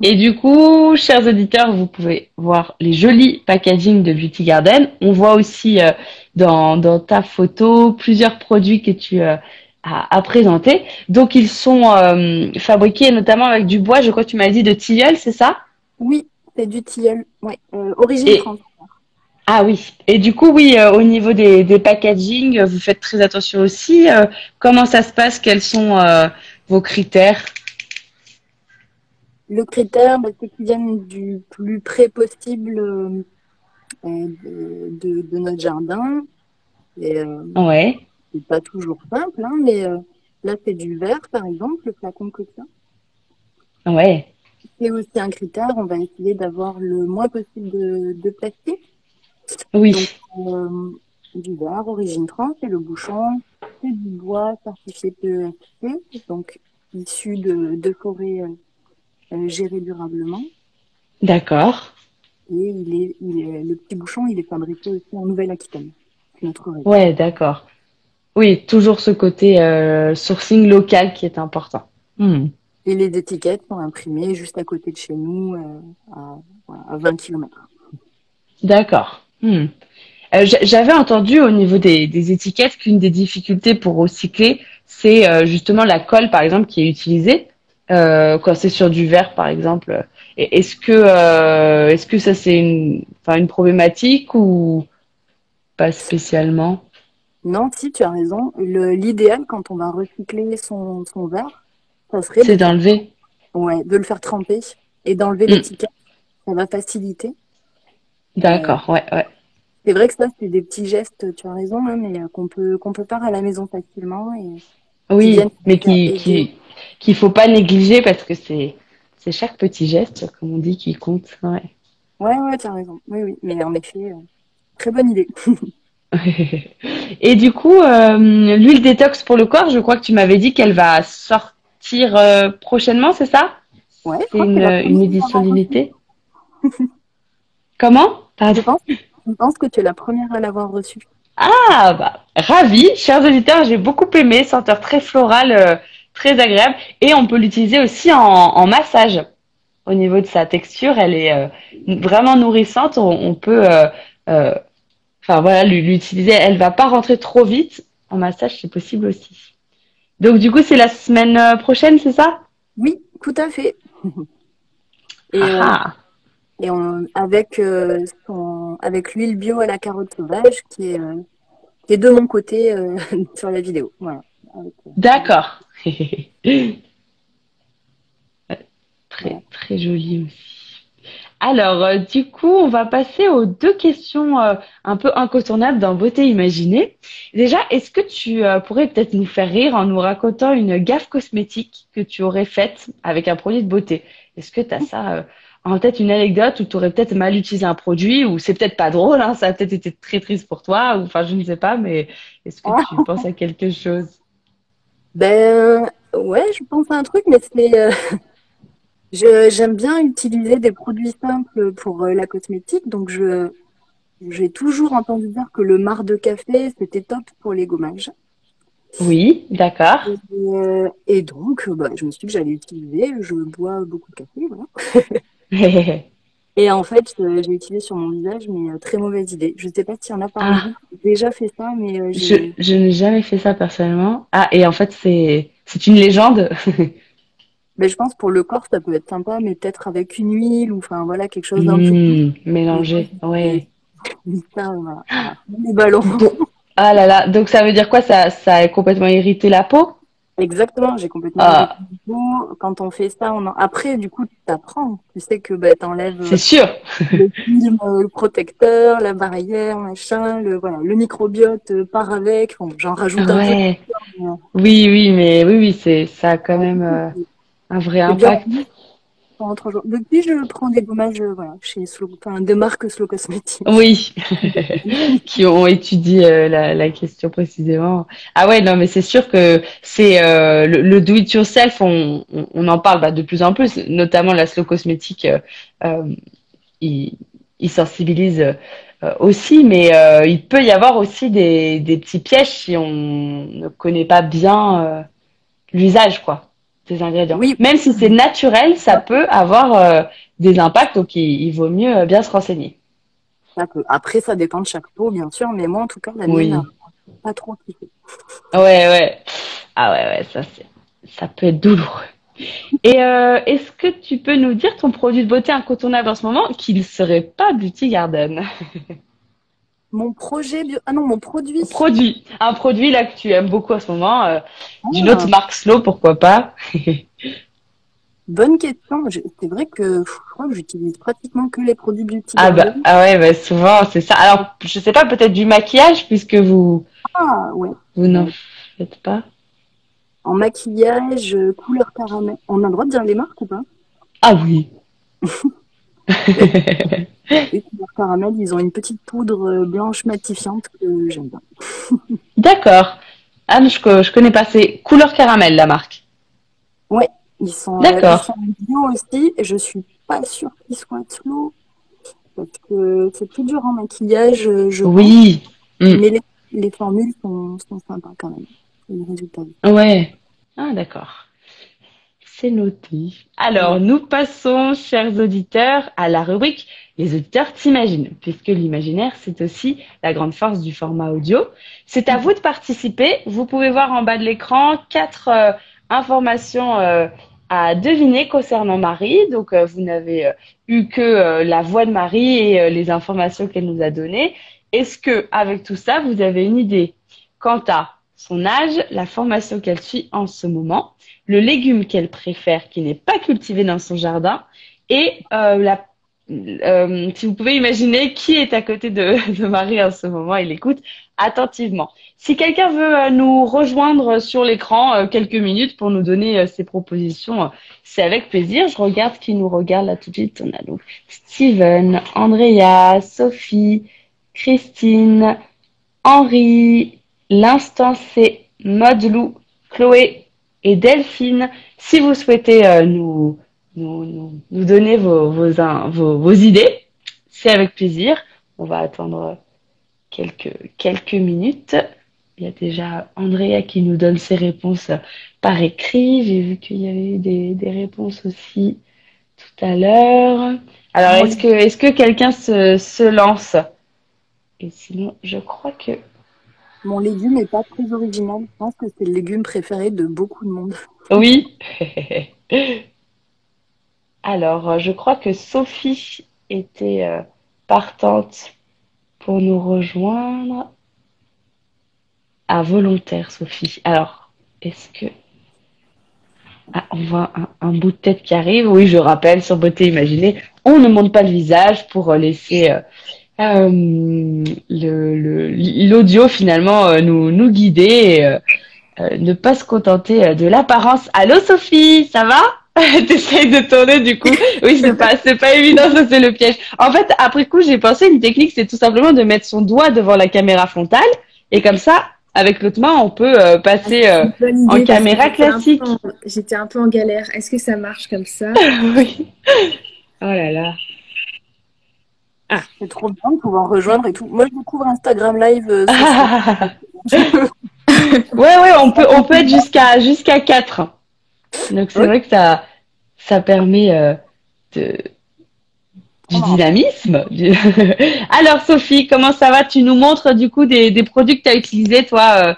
Et du coup, chers auditeurs, vous pouvez voir les jolis packaging de Beauty Garden. On voit aussi euh, dans, dans ta photo plusieurs produits que tu as présentés. Donc, ils sont euh, fabriqués notamment avec du bois, je crois que tu m'as dit, de tilleul, c'est ça? Oui, c'est du tilleul. Ouais. Euh, origine Et- France. Ah oui. Et du coup, oui, euh, au niveau des, des packaging, euh, vous faites très attention aussi. Comment ça se passe? Quels sont vos critères? Le critère, bah, c'est qu'ils viennent du plus près possible de, de- de notre jardin. Et Ouais. C'est pas toujours simple, hein, mais euh, là, c'est du verre, par exemple, le flacon que ça. Ouais. C'est aussi un critère, on va essayer d'avoir le moins possible de, de plastique. Oui. Donc, euh, du verre, origine France, et le bouchon, c'est du bois certifié PEFC, donc issu de, de forêts euh, euh, gérées durablement. D'accord. Et il est, il est, le petit bouchon, il est fabriqué aussi en Nouvelle-Aquitaine, notre. Ouais, d'accord. Oui, toujours ce côté euh, sourcing local qui est important. Hmm. Et les étiquettes sont imprimées juste à côté de chez nous, euh, à, voilà, à 20 km. D'accord. Hmm. Euh, j'a- J'avais entendu au niveau des, des étiquettes qu'une des difficultés pour recycler, c'est euh, justement la colle, par exemple, qui est utilisée euh, quand c'est sur du verre, par exemple. Est-ce que, euh, est-ce que ça c'est une, enfin, une problématique ou pas spécialement? Non, si tu as raison, l'idéal quand on va recycler son, son verre, ça serait C'est de, d'enlever. ouais, de le faire tremper et d'enlever l'étiquette. Ça va faciliter. D'accord, ouais, ouais. C'est vrai que ça, c'est des petits gestes, tu as raison, hein, mais euh, qu'on peut, qu'on peut faire à la maison facilement. Et Oui, mais qui, qui, qu'il faut pas négliger parce que c'est, c'est chaque petit geste, comme on dit, qui compte. Ouais. ouais, ouais, tu as raison. Oui, oui, mais en effet, euh, très bonne idée. *laughs* *laughs* Et du coup, euh, l'huile détox pour le corps, je crois que tu m'avais dit qu'elle va sortir euh, prochainement, c'est ça? Ouais, C'est une, la une édition limitée? *laughs* Comment? reçue. Je pense, je pense que tu es la première à l'avoir reçu. Ah, bah, ravi, chers auditeurs, j'ai beaucoup aimé, senteur très florale, euh, très agréable. Et on peut l'utiliser aussi en, en massage. Au niveau de sa texture, elle est euh, vraiment nourrissante. On, on peut, euh, euh, enfin voilà, l'u- l'utiliser. Elle va pas rentrer trop vite. En massage, c'est possible aussi. Donc du coup, c'est la semaine euh, prochaine, c'est ça? Oui, tout à fait. *laughs* Et, euh, Ah, et on, avec, euh, son, avec l'huile bio à la carotte sauvage qui est, euh, qui est de mon côté euh, *laughs* sur la vidéo. Voilà. Euh, d'accord. *laughs* Très, très joli aussi. Alors, euh, du coup, on va passer aux deux questions euh, un peu incontournables dans Beauté Imaginée. Déjà, est-ce que tu euh, pourrais peut-être nous faire rire en nous racontant une gaffe cosmétique que tu aurais faite avec un produit de beauté? Est-ce que tu as ça euh, en tête, une anecdote où tu aurais peut-être mal utilisé un produit ou c'est peut-être pas drôle, hein, ça a peut-être été très triste pour toi ou enfin, je ne sais pas, mais est-ce que tu *laughs* penses à quelque chose? Ben, ouais, je pense à un truc, mais c'est, euh, j'aime bien utiliser des produits simples pour euh, la cosmétique, donc je, j'ai toujours entendu dire que le marc de café, c'était top pour les gommages. Oui, d'accord. Et, euh, et donc, euh, bah, je me suis dit que j'allais utiliser, je bois beaucoup de café, voilà. *laughs* Et en fait, j'ai utilisé sur mon visage, mais très mauvaise idée. Je sais pas s'il y en a parmi Ah. vous déjà fait ça, mais Je, je n'ai jamais fait ça personnellement. Ah, et en fait, c'est, c'est une légende. *laughs* ben, je pense pour le corps, ça peut être sympa, mais peut-être avec une huile ou enfin voilà, quelque chose d'un peu Hmm, mélangé, ouais. ça, voilà. Voilà. Les ballons. Ah là là, donc ça veut dire quoi? Ça, ça a complètement irrité la peau? Exactement, j'ai complètement Ah. arrêté du coup. Quand on fait ça, on en... après, du coup, tu t'apprends. Tu sais que bah, t'enlèves C'est sûr. le film, euh, le protecteur, la barrière, machin, le, voilà, le microbiote euh, part avec. Bon, j'en rajoute un peu. mais, euh, Oui, oui, mais oui, oui, c'est, ça a quand même euh, un vrai impact. Depuis, je prends des gommages, euh, voilà, chez Slow, enfin, de marque Slow Cosmetics. Oui, *laughs* qui ont étudié euh, la, la question précisément. Ah ouais, non, mais c'est sûr que c'est euh, le, le do it yourself, on, on, on en parle bah, de plus en plus, notamment la slow cosmétique, euh, euh, il, il sensibilise aussi, mais il peut y avoir aussi des, des petits pièges si on ne connaît pas bien l'usage, quoi. Ingrédients. Oui. Même si c'est naturel, ça peut avoir des impacts, donc il, vaut mieux bien se renseigner. Après, ça dépend de chaque peau, bien sûr, mais moi, en tout cas, la mienne, pas trop kiffé. Ouais, ouais. Ah ouais, ouais, ça, ça peut être douloureux. Et euh, est-ce que tu peux nous dire ton produit de beauté incontournable en ce moment qui ne serait pas Beauty Garden? *laughs* Mon projet Ah non, mon produit. Produit. Un produit là que tu aimes beaucoup en ce moment. Euh, d'une ah. autre marque Slow, pourquoi pas *laughs* Bonne question. C'est vrai que je crois que j'utilise pratiquement que les produits beauty. Ah bah ah ouais, bah souvent c'est ça. Alors je sais pas, peut-être du maquillage puisque vous. Ah ouais. Vous n'en faites pas. En maquillage, couleur caramel. On a le droit de dire les marques ou pas? Ah oui. *laughs* *laughs* les couleurs caramel, ils ont une petite poudre blanche matifiante que j'aime bien. *laughs* D'accord. Ah, je, je connais pas. C'est couleur caramel la marque. Ouais. Ils sont, D'accord. bio aussi, et je suis pas sûre qu'ils soient slow, parce que c'est plus dur en maquillage, je Oui. Mm. Mais les, les, formules sont, sont sympas quand même. Les résultats. Ouais. Ah, d'accord. C'est noté. Alors, nous passons, chers auditeurs, à la rubrique Les auditeurs t'imaginent, puisque l'imaginaire, c'est aussi la grande force du format audio. C'est à vous de participer. Vous pouvez voir en bas de l'écran quatre euh, informations euh, à deviner concernant Marie. Donc, euh, vous n'avez eu que la voix de Marie et les informations qu'elle nous a données. Est-ce que, avec tout ça, vous avez une idée? Quant à son âge, la formation qu'elle suit en ce moment, le légume qu'elle préfère qui n'est pas cultivé dans son jardin et la euh, si vous pouvez imaginer qui est à côté de, *laughs* Marie en ce moment il écoute attentivement. Si quelqu'un veut euh, nous rejoindre sur l'écran euh, quelques minutes pour nous donner ses propositions, c'est avec plaisir. Je regarde qui nous regarde là tout de suite. On a donc Steven, Andrea, Sophie, Christine, Henri, l'instant c'est Lou, Chloé et Delphine. Si vous souhaitez nous nous, nous, donner vos, vos, vos, idées. C'est avec plaisir. On va attendre quelques, quelques minutes. Il y a déjà Andrea qui nous donne ses réponses par écrit. J'ai vu qu'il y avait des, des réponses aussi tout à l'heure. Alors, est-ce que, est-ce que quelqu'un se, se lance? Et sinon, je crois que. Mon légume n'est pas très original. Je pense que c'est le légume préféré de beaucoup de monde. Oui. *laughs* Alors, euh, je crois que Sophie était euh, partante pour nous rejoindre. À volontaire, Sophie. Alors, est-ce que... Ah, on voit un, bout de tête qui arrive. Oui, je rappelle, sur Beauté Imaginée, on ne monte pas le visage pour euh, l'audio finalement nous, nous guider et ne pas se contenter de l'apparence. Allô Sophie, ça va? *laughs* T'essayes de tourner du coup? Oui, c'est pas, c'est pas évident, ça c'est le piège. En fait, après coup, j'ai pensé une technique, c'est tout simplement de mettre son doigt devant la caméra frontale et comme ça, avec l'autre main, on peut euh, passer euh, en caméra classique. J'étais un peu en galère. Est-ce que ça marche comme ça? *laughs* Oui. Oh là là. Ah. C'est trop bien de pouvoir rejoindre et tout. Moi, je découvre Instagram Live. Euh, *laughs* ouais, ouais, on peut, on peut être jusqu'à jusqu'à 4. Donc c'est vrai que ça, ça permet euh, de, du oh. dynamisme. *laughs* Alors Sophie, comment ça va? Tu nous montres du coup des, des produits que tu as utilisés toi euh,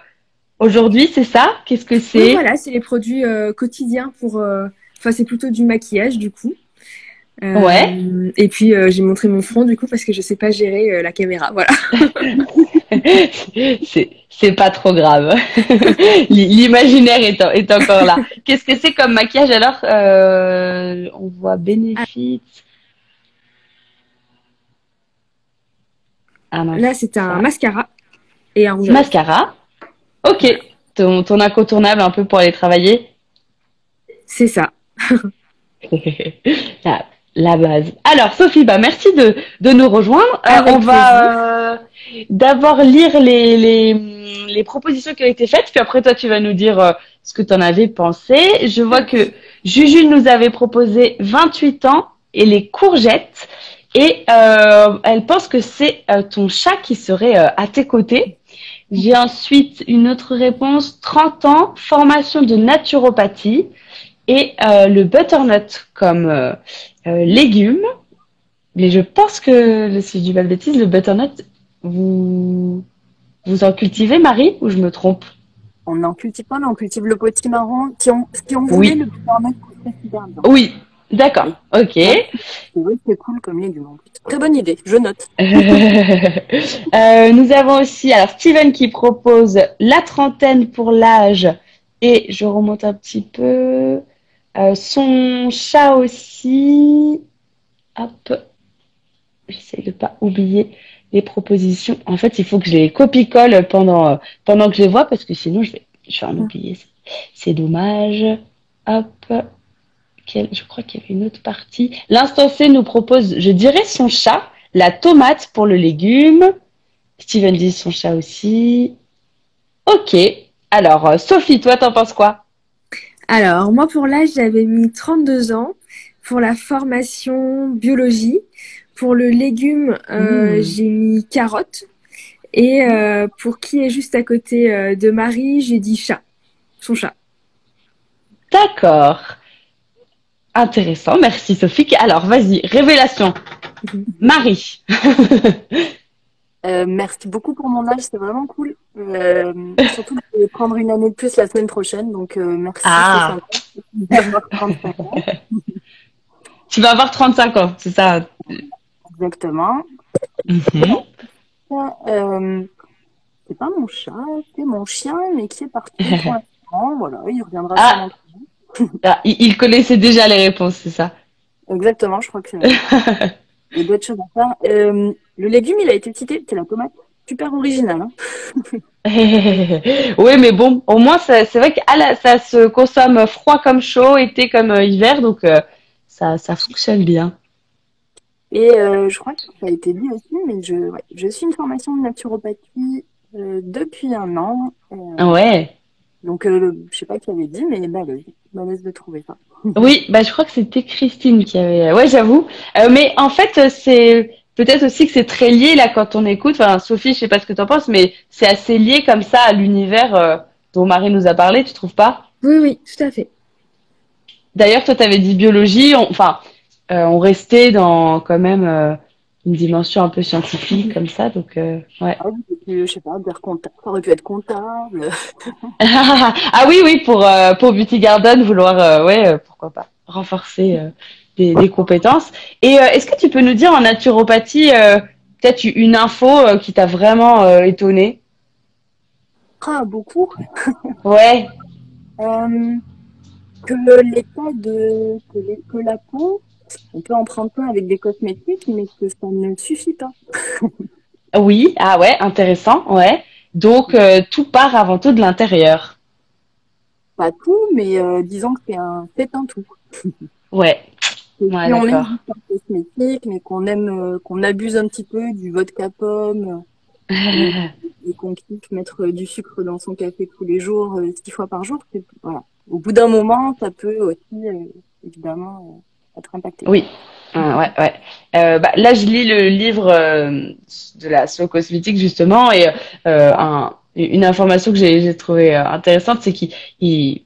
aujourd'hui, c'est ça? Qu'est-ce que c'est? Voilà, c'est les produits euh, quotidiens pour. Enfin, c'est plutôt du maquillage du coup. Ouais. Et puis j'ai montré mon front du coup parce que je sais pas gérer la caméra, voilà. *laughs* c'est pas trop grave. *laughs* L'imaginaire est, est, encore là. Qu'est-ce que c'est comme maquillage alors euh, On voit bénéfice. Ah, là, c'est un mascara et un rouge. Mascara. Ok. Ton, ton incontournable un peu pour aller travailler. C'est ça. *laughs* la, base. Alors, Sophie, bah, merci de, de nous rejoindre. Euh, on va euh, d'abord lire les, les les propositions qui ont été faites, puis après toi tu vas nous dire euh, ce que tu en avais pensé. Je vois que Juju nous avait proposé 28 ans et les courgettes et euh, elle pense que c'est euh, ton chat qui serait à tes côtés. J'ai ensuite une autre réponse 30 ans, formation de naturopathie et euh, le butternut comme euh, euh, légume. Mais je pense que, si je dis pas de bêtises, le butternut, vous, vous en cultivez, Marie, ou je me trompe? On n'en cultive pas, mais on cultive le potimarron. Si on, si on Oui. voulait, le butternut. Oui, d'accord, ok. Que c'est cool comme légume. Très bonne idée, je note. *laughs* Nous avons aussi alors Steven qui propose la trentaine pour l'âge et je remonte un petit peu Euh, son chat aussi. Hop, j'essaie de pas oublier les propositions. En fait, il faut que je les copie-colle pendant euh, pendant que je les vois parce que sinon je vais je vais en oublier. C'est dommage. Hop. Je crois qu'il y avait une autre partie. L'instant C nous propose, je dirais son chat, la tomate pour le légume. Steven dit son chat aussi. Ok. Alors, euh, Sophie, toi, t'en penses quoi? Alors, moi, pour l'âge, j'avais mis 32 ans. Pour la formation biologie, pour le légume, euh, Mmh. j'ai mis carotte. Et euh, pour qui est juste à côté euh, de Marie, j'ai dit chat. Son chat. D'accord. Intéressant. Merci, Sophie. Alors, vas-y, révélation. Marie. *laughs* Euh, merci beaucoup pour mon âge, c'est vraiment cool. Euh, surtout je vais prendre une année de plus la semaine prochaine, donc euh, merci. Ah. c'est sympa. D'avoir 35 ans, *laughs* Tu vas avoir 35 ans, c'est ça? Exactement. Mhm. Euh, c'est pas mon chat, c'est mon chien, mais qui est parti pour l'instant. *laughs* Voilà, il reviendra Ah. *laughs* Ah, il il connaissait déjà les réponses, c'est ça? Exactement, je crois que c'est il y a d'autres choses à faire. Euh, le légume, il a été cité, c'est la tomate. Super original. Hein *laughs* oui, mais bon, au moins, c'est vrai que ah ça se consomme froid comme chaud, été comme euh, hiver, donc euh, ça, ça fonctionne bien. Et euh, je crois que ça a été dit aussi, mais je, ouais, je suis une formation de naturopathie euh, depuis un an. Ouais. donc, euh, je sais pas qui avait dit, mais bah, laisse de trouver ça. Oui, bah, je crois que c'était Christine qui avait. Ouais, j'avoue. Mais en fait, c'est peut-être aussi que c'est très lié là quand on écoute. Enfin, Sophie, je sais pas ce que tu en penses, mais c'est assez lié comme ça à l'univers euh, dont Marie nous a parlé, tu trouves pas? Oui, oui, tout à fait. D'ailleurs, toi, tu avais dit biologie. on- Enfin, euh, on restait dans quand même euh, une dimension un peu scientifique comme ça. Donc, euh, ouais. Ah oui, je sais pas, dire comptable, ça aurait pu être comptable. *laughs* ah oui, oui, pour, euh, pour Beauty Garden, vouloir, euh, ouais, euh, pourquoi pas, renforcer euh, des, des compétences. Et euh, est-ce que tu peux nous dire en naturopathie, euh, peut-être une info euh, qui t'a vraiment étonné Ah, beaucoup. *laughs* Ouais, que l'état de que, les- que la peau, on peut en prendre plein avec des cosmétiques, mais que ça ne suffit pas. *laughs* oui, ah ouais, intéressant, ouais. Donc, euh, tout part avant tout de l'intérieur. Pas tout, mais euh, disons que c'est un, c'est un tout. Ouais, Ouais, si on aime cosmétique, mais qu'on aime, euh, qu'on abuse un petit peu du vodka pomme *laughs* euh, et qu'on kiffe mettre euh, du sucre dans son café tous les jours, six fois par jour, voilà. Au bout d'un moment, ça peut aussi, évidemment, être impacté. Oui. Ah, ouais, ouais. Euh, bah, là, je lis le livre euh, de la slow cosmétique justement et euh, un, une information que j'ai trouvée intéressante, c'est qu'il il,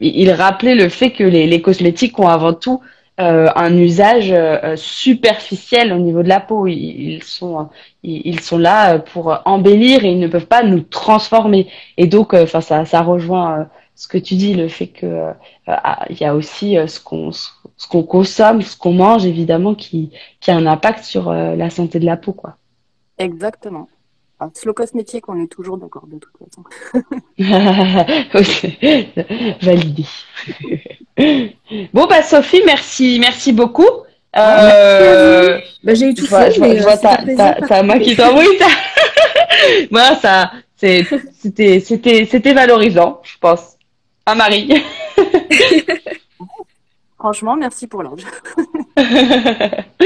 il rappelait le fait que les, les cosmétiques ont avant tout euh, un usage euh, superficiel au niveau de la peau. Ils, sont ils, ils sont là euh, pour embellir et ils ne peuvent pas nous transformer. Et donc, euh, enfin, ça, ça rejoint euh, ce que tu dis, le fait que euh, ah, il y a aussi euh, ce qu'on ce qu'on consomme, ce qu'on mange, évidemment, qui, qui a un impact sur euh, la santé de la peau, quoi. Exactement. Enfin, slow cosmétique, on est toujours d'accord de toute façon. *laughs* Ok. Validé. *laughs* bon, bah, Sophie, merci, merci beaucoup. Euh, Bah, j'ai eu tout fait, je vois, je euh, vois c'était ta, main qui t'envoie. Ça- *laughs* Moi, ça, c'était, c'était, c'était valorisant, je pense. Ah, Marie. Franchement, merci pour l'âge. *laughs* *laughs*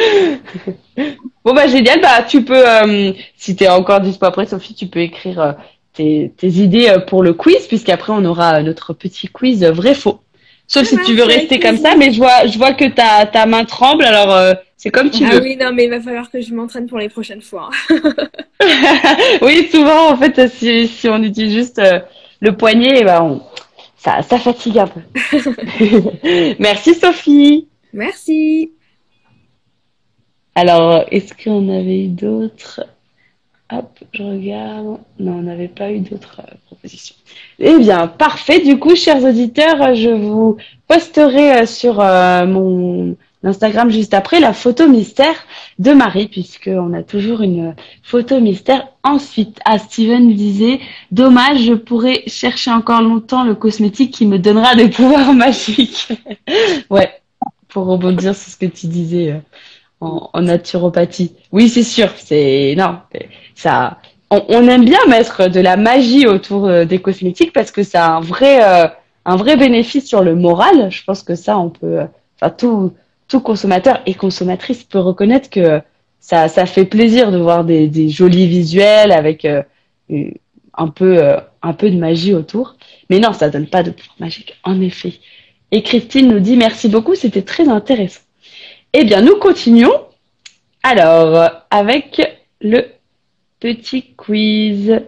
bon bah génial, bah tu peux, euh, si t'es encore dispo après Sophie, tu peux écrire euh, tes, tes idées euh, pour le quiz, puisqu'après on aura notre petit quiz vrai-faux. Sauf Ça si marche, tu veux rester comme plaisir. ça, mais je vois, je vois que ta, ta main tremble, alors euh, c'est comme tu Ah veux. oui, non, mais il va falloir que je m'entraîne pour les prochaines fois. *laughs* oui, souvent en fait, si, si on utilise juste euh, le poignet, eh ben, on- ça, ça fatigue un peu. *laughs* Merci Sophie. Merci. Alors, est-ce qu'on avait eu d'autres? Hop, je regarde. Non, on n'avait pas eu d'autres euh, propositions. Eh bien, parfait. Du coup, chers auditeurs, je vous posterai euh, sur euh, mon Instagram juste après la photo mystère de Marie, puisqu'on a toujours une photo mystère. Ensuite, à Steven disait, dommage, je pourrais chercher encore longtemps le cosmétique qui me donnera des pouvoirs *laughs* magiques. *laughs* ouais, pour rebondir sur ce que tu disais en, en naturopathie. Oui, c'est sûr. C'est non, ça. On, aime bien mettre de la magie autour euh, des cosmétiques parce que ça a un vrai, euh, un vrai bénéfice sur le moral. Je pense que ça, on peut, euh, enfin tout, tout consommateur et consommatrice peut reconnaître que ça, fait plaisir de voir des, jolis visuels avec euh, un peu, euh, un peu de magie autour. Mais non, ça donne pas de pouvoir magique, en effet. Et Christine nous dit merci beaucoup, c'était très intéressant. Eh bien, nous continuons. Alors, avec le petit quiz.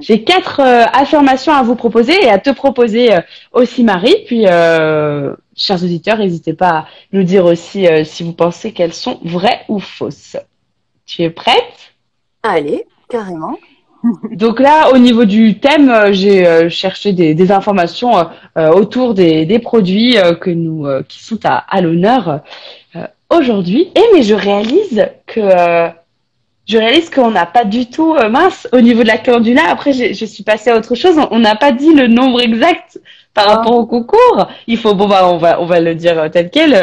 J'ai quatre euh, affirmations à vous proposer et à te proposer aussi, Marie. Puis, chers auditeurs, n'hésitez pas à nous dire aussi euh, si vous pensez qu'elles sont vraies ou fausses. Tu es prête? Allez, carrément. *laughs* Donc là, au niveau du thème, euh, j'ai euh, cherché des, des informations autour des, des produits que nous, qui sont à, à l'honneur aujourd'hui. Et mais je réalise que je réalise qu'on n'a pas du tout mince au niveau de la calendula. Après, je suis passée à autre chose. On n'a pas dit le nombre exact par Ah. rapport au concours. Il faut bon bah on va on va le dire euh, tel quel.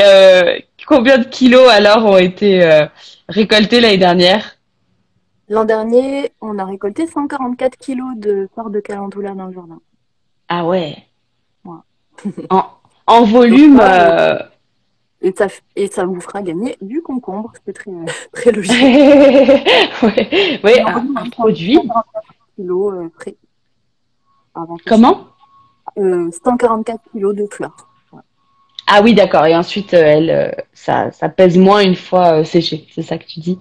Euh, *laughs* combien de kilos alors ont été euh, récoltés l'année dernière? L'an dernier, on a récolté 144 kilos de fleurs de calendula dans le jardin. Ah ouais. Ouais. *laughs* en, en volume. Donc, euh, Et ça, et ça vous fera gagner du concombre. C'est très, *laughs* très logique. ouais, ouais, un, un produit. 144 kilos euh, prêts. Avant que- Comment? Euh, 144 kilos de fleurs. Ah oui, d'accord. Et ensuite, euh, elle, euh, ça, ça pèse moins une fois euh, séché. C'est ça que tu dis?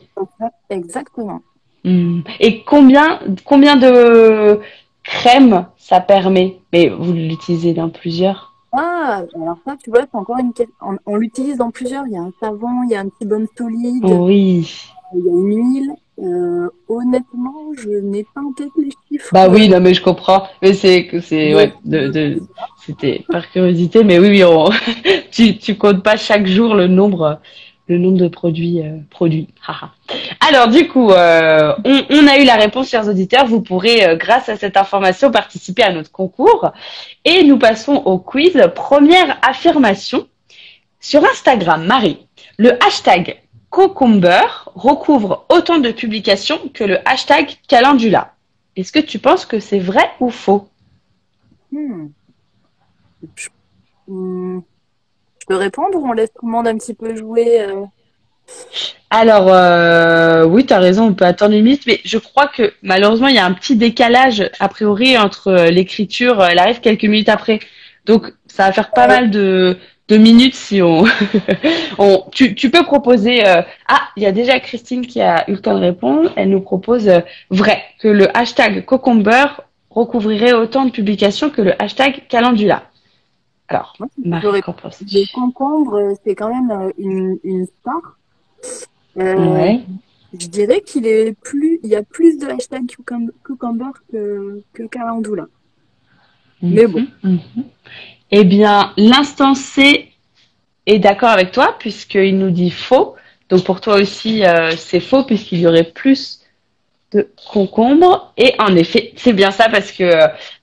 Exactement. Hmm. Et combien, combien de crème ça permet? Mais vous l'utilisez dans plusieurs? Ah, alors ça, tu vois, c'est encore une question. On, on l'utilise dans plusieurs. Il y a un savon, il y a un petit baume solide, Oui. il y a une huile. Euh, honnêtement, je n'ai pas en tête les chiffres. Bah oui, non mais je comprends. Mais c'est que c'est ouais, de, de c'était par curiosité. Mais oui, oui, on, *laughs* tu tu comptes pas chaque jour le nombre le nombre de produits euh, produits. *laughs* Alors du coup, euh, on, on a eu la réponse, chers auditeurs. Vous pourrez, euh, grâce à cette information, participer à notre concours. Et nous passons au quiz. Première affirmation sur Instagram, Marie. Le hashtag Cocumber recouvre autant de publications que le hashtag Calendula. Est-ce que tu penses que c'est vrai ou faux? Hmm. Je, hmm. Je peux répondre ou on laisse tout le monde un petit peu jouer euh Alors, euh, oui, tu as raison, on peut attendre une minute, mais je crois que malheureusement, il y a un petit décalage, a priori, entre euh, l'écriture, elle arrive quelques minutes après. Donc, ça va faire pas Ouais. mal de, de minutes si on... *laughs* on tu, tu peux proposer... euh, Ah, il y a déjà Christine qui a eu le temps de répondre. Elle nous propose euh, vrai, que le hashtag Cocumber recouvrirait autant de publications que le hashtag Calendula. Alors, Marie, penses-tu? Le concombre, c'est quand même euh, une, une star. Euh, Ouais. Je dirais qu'il est plus, il y a plus de hashtag cucum- cucumber que, que calendula. Mais bon. Mhm, mhm. Eh bien, l'instant C est d'accord avec toi puisqu'il nous dit faux. Donc pour toi aussi, euh, c'est faux puisqu'il y aurait plus de concombre. Et en effet, c'est bien ça parce que,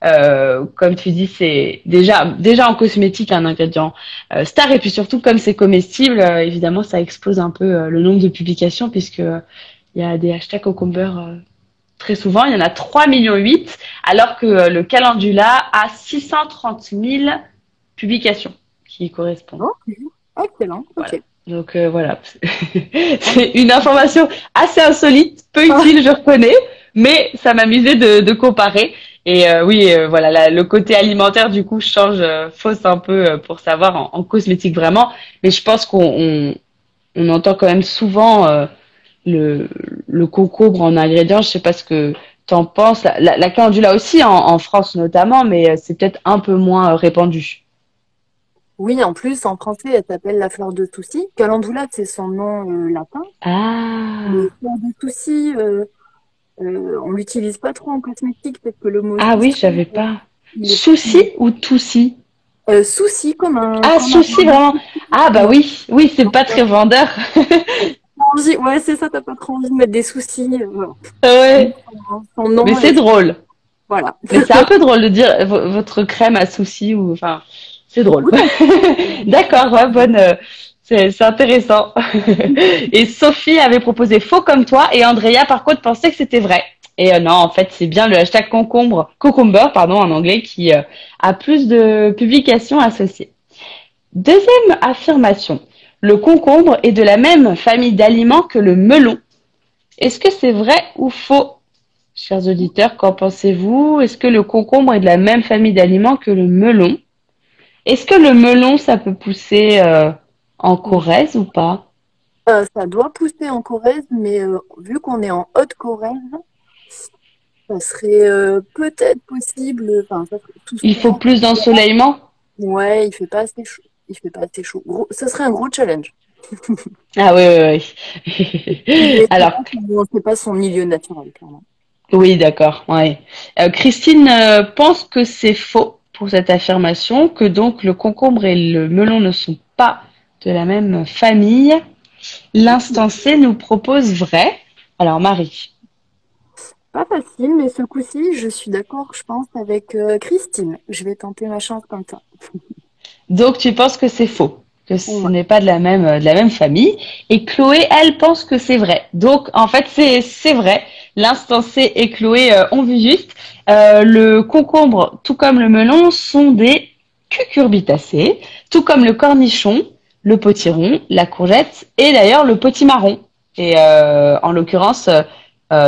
euh, comme tu dis, c'est déjà déjà en cosmétique un ingrédient euh, star. Et puis surtout, comme c'est comestible, évidemment, ça explose un peu le nombre de publications puisque il y a des hashtags concomber euh, très souvent. Il y en a 3 millions 8 alors que le calendula a 630 000 publications qui y correspondent. Excellent. Ok. Donc euh, voilà, *laughs* c'est une information assez insolite, peu utile, je reconnais, mais ça m'amusait de, de comparer. Et euh, oui, euh, voilà, la- le côté alimentaire du coup change, fausse un peu pour savoir en, en cosmétique vraiment. Mais je pense qu'on on, on entend quand même souvent le, le concombre en ingrédient. Je sais pas ce que t'en penses la, la, aussi, en, France notamment, mais c'est peut-être un peu moins répandu. Oui, en plus, en français, elle s'appelle la fleur de Toussy. Calendula, c'est son nom latin. Ah. La fleur de Toussy, euh, on l'utilise pas trop en cosmétique parce que le mot. Ah oui, j'avais pas. Souci ou Toussy euh, Souci comme un. Ah, souci vraiment. Ah bah oui, oui, c'est pas très vendeur. ouais, c'est ça, t'as pas trop envie de mettre des soucis. Euh, ouais. Mais c'est drôle. Voilà. Mais c'est un *laughs* peu drôle de dire votre crème à souci ou enfin, c'est drôle. *laughs* D'accord, ouais, bonne. Euh, c'est intéressant. *laughs* et Sophie avait proposé faux comme toi et Andrea par contre pensait que c'était vrai. Et euh, non, en fait, c'est bien le hashtag concombre, cucumber, pardon, en anglais, qui euh, a plus de publications associées. Deuxième affirmation. Le concombre est de la même famille d'aliments que le melon. Est-ce que c'est vrai ou faux Chers auditeurs, qu'en pensez-vous? Est-ce que le concombre est de la même famille d'aliments que le melon? Est-ce que le melon, ça peut pousser euh, en Corrèze ou pas? Euh, Ça doit pousser en Corrèze, mais euh, vu qu'on est en Haute-Corrèze, ça serait peut-être possible. il faut plus d'ensoleillement? Ouais, il fait pas assez chaud. Il fait pas assez chaud. ça serait un gros challenge. *laughs* *laughs* ah oui, oui, oui. Alors, on ne sait pas son milieu naturel, clairement. Oui, d'accord. Ouais. Christine pense que c'est faux pour cette affirmation, que donc le concombre et le melon ne sont pas de la même famille. L'instant C nous propose vrai. Alors Marie. Pas facile, mais ce coup-ci, je suis d'accord, je pense, avec euh, Christine. Je vais tenter ma chance comme ça. *laughs* Donc tu penses que c'est faux, que ce n'est pas de la même de la même famille. Et Chloé, elle pense que c'est vrai. Donc en fait, c'est c'est vrai. L'instant et Chloé euh, ont vu juste. Euh, le concombre, tout comme le melon, sont des cucurbitacées, tout comme le cornichon, le potiron, la courgette et d'ailleurs le potimarron. Et euh, en l'occurrence,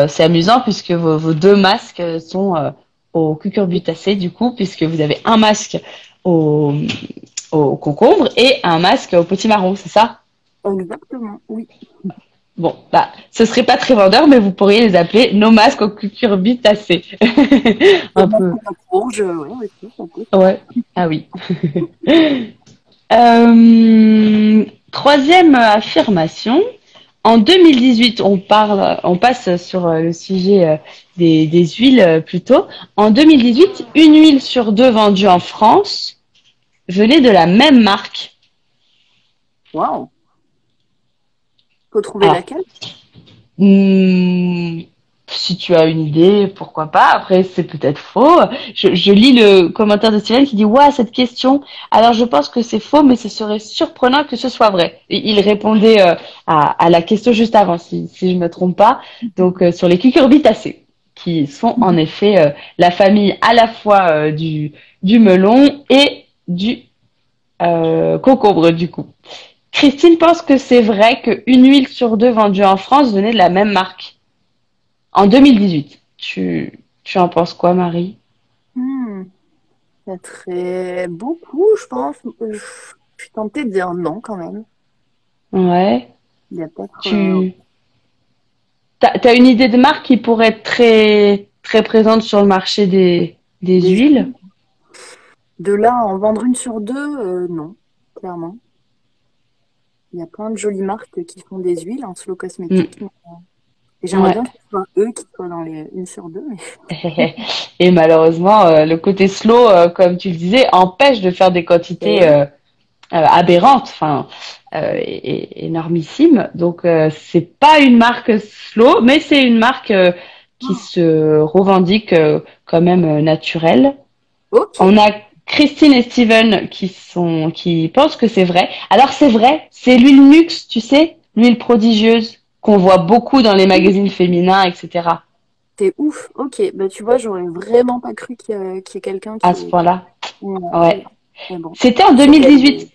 c'est amusant puisque vos, deux masques sont euh, au cucurbitacé du coup, puisque vous avez un masque au, au concombre et un masque au potimarron, c'est ça? Exactement, oui. Bon, bah, ce serait pas très vendeur, mais vous pourriez les appeler nos masques au cucurbitacé. *laughs* un peu. Rouge, ouais, ouais. Ah oui. *laughs* Euh, troisième affirmation. En 2018, on parle, on passe sur le sujet euh, des, des huiles euh, plutôt. En 2018, une huile sur deux vendue en France venait de la même marque. Waouh. Faut trouver laquelle hmm, si tu as une idée, pourquoi pas. Après, c'est peut-être faux. Je, lis le commentaire de Steven qui dit Ouais, cette question. Alors, je pense que c'est faux, mais ce serait surprenant que ce soit vrai. il répondait euh, à, la question juste avant, si, si je me trompe pas. Donc, euh, sur les cucurbitacées, qui sont en effet euh, la famille à la fois du, du melon et du concombre, du coup. Christine pense que c'est vrai qu'une huile sur deux vendue en France venait de la même marque en 2018. Tu, tu en penses quoi, Marie? Hmm. Serait beaucoup, je pense. Je suis tentée de dire non quand même. Ouais. Il y a peut-être. Tu euh, as, une idée de marque qui pourrait être très, très présente sur le marché des, des, huiles? De là en vendre une sur deux, euh, non, clairement. Il y a plein de jolies marques qui font des huiles en slow cosmétique. Hmm. Euh, j'aimerais bien que ce soit eux qui soient dans les une sur deux. *laughs* Et malheureusement, euh, le côté slow, euh, comme tu le disais, empêche de faire des quantités euh, aberrantes, enfin, énormissimes. Donc, c'est pas une marque slow, mais c'est une marque qui oh. se revendique quand même naturelle. On a Christine et Steven qui sont qui pensent que c'est vrai. Alors c'est vrai, c'est l'huile Nux, tu sais, l'huile prodigieuse qu'on voit beaucoup dans les magazines féminins, etc. C'est ouf. Ok, bah tu vois, j'aurais vraiment pas cru qu'il y, ait quelqu'un qui. À ce point-là. Ouais. C'était en 2018.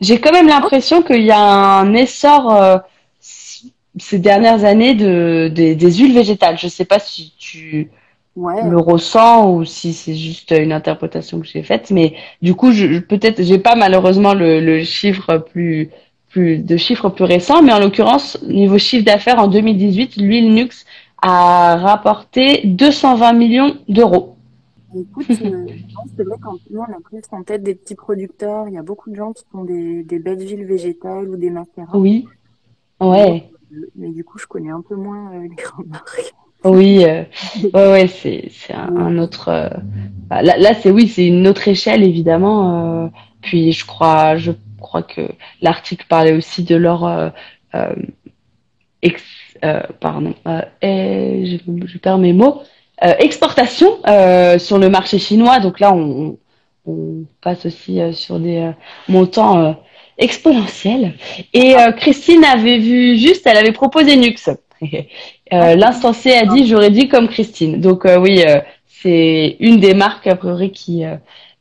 J'ai quand même l'impression qu'il y a un essor euh, ces dernières années de des, huiles végétales. Je sais pas si tu le ressens ou si c'est juste une interprétation que j'ai faite, mais du coup, je, peut-être, j'ai pas malheureusement le, le chiffre plus plus de chiffres plus récents, mais en l'occurrence, niveau chiffre d'affaires en 2018, l'huile Nux a rapporté 220 millions d'euros. Écoute, euh, c'est vrai qu'en on a plus en tête des petits producteurs. Il y a beaucoup de gens qui font des, des belles villes végétales ou des macérats. Oui, ouais. Mais du coup, je connais un peu moins euh, les grandes marques. Oui, euh, ouais, c'est c'est un, autre. euh, bah, là, c'est oui, c'est une autre échelle évidemment. euh, puis je crois, je crois que l'article parlait aussi de leur euh, ex, pardon, et je, perds mes mots, exportation sur le marché chinois. Donc là, on, on passe aussi sur des montants exponentiels. Et Christine avait vu juste, elle avait proposé Nux. *laughs* Euh, L'instancé a dit, j'aurais dit comme Christine. Donc euh, oui, euh, c'est une des marques a priori qui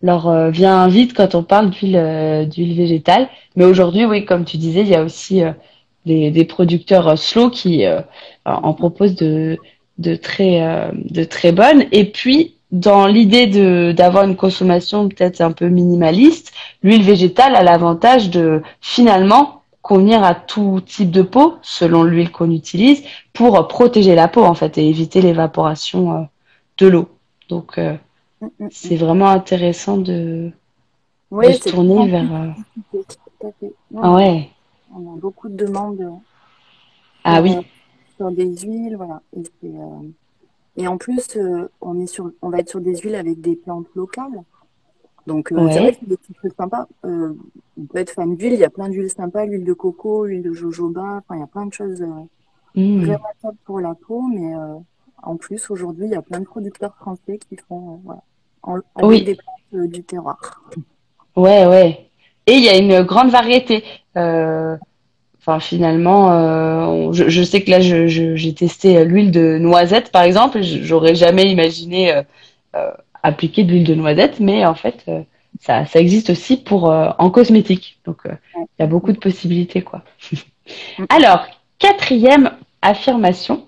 leur vient vite quand on parle d'huile d'huile végétale. Mais aujourd'hui, oui, comme tu disais, il y a aussi des, des producteurs slow qui en proposent de, de très de très bonnes. Et puis dans l'idée de d'avoir une consommation peut-être un peu minimaliste, l'huile végétale a l'avantage de finalement convenir à tout type de peau selon l'huile qu'on utilise pour protéger la peau en fait et éviter l'évaporation euh, de l'eau. Donc euh, Mm, mm, mm. c'est vraiment intéressant de, Oui, de se tourner vers euh, ah ouais On a beaucoup de demandes ah oui sur des huiles, voilà. Et, euh, et en plus, on est sur, on va être sur des huiles avec des plantes locales. Donc, euh, c'est vrai ouais que c'est des petits trucs sympas. Euh, on peut être fan d'huile, il y a plein d'huiles sympas, l'huile de coco, l'huile de jojoba, enfin, il y a plein de choses euh, Hmm. vraiment top pour la peau, mais euh, en plus, aujourd'hui, il y a plein de producteurs français qui font, voilà, en- avec oui des plantes du terroir. ouais ouais et il y a une grande variété. Enfin, finalement, euh, je, je sais que là, je, je- j'ai testé l'huile de noisette, par exemple. J'aurais jamais imaginé euh, euh, appliquer de l'huile de noisette, mais en fait, euh, ça, ça existe aussi pour euh, en cosmétique. Donc, euh, il y a beaucoup de possibilités, quoi. *laughs* Alors, quatrième affirmation.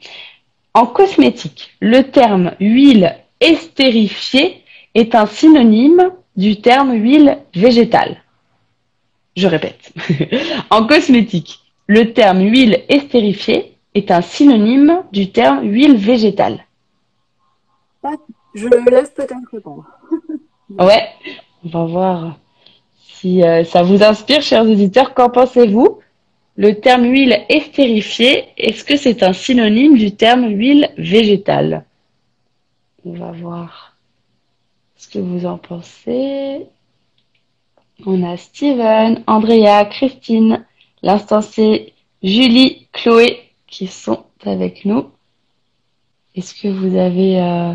En cosmétique, le terme huile estérifiée est un synonyme du terme huile végétale. Je répète. *laughs* En cosmétique, le terme huile estérifiée est un synonyme du terme huile végétale. Je laisse peut-être répondre. *laughs* Ouais, on va voir si euh, ça vous inspire, chers auditeurs. Qu'en pensez-vous? Le terme huile estérifiée, est-ce que c'est un synonyme du terme huile végétale? On va voir ce que vous en pensez. On a Steven, Andrea, Christine, l'instancée Julie, Chloé qui sont avec nous. Est-ce que vous avez euh,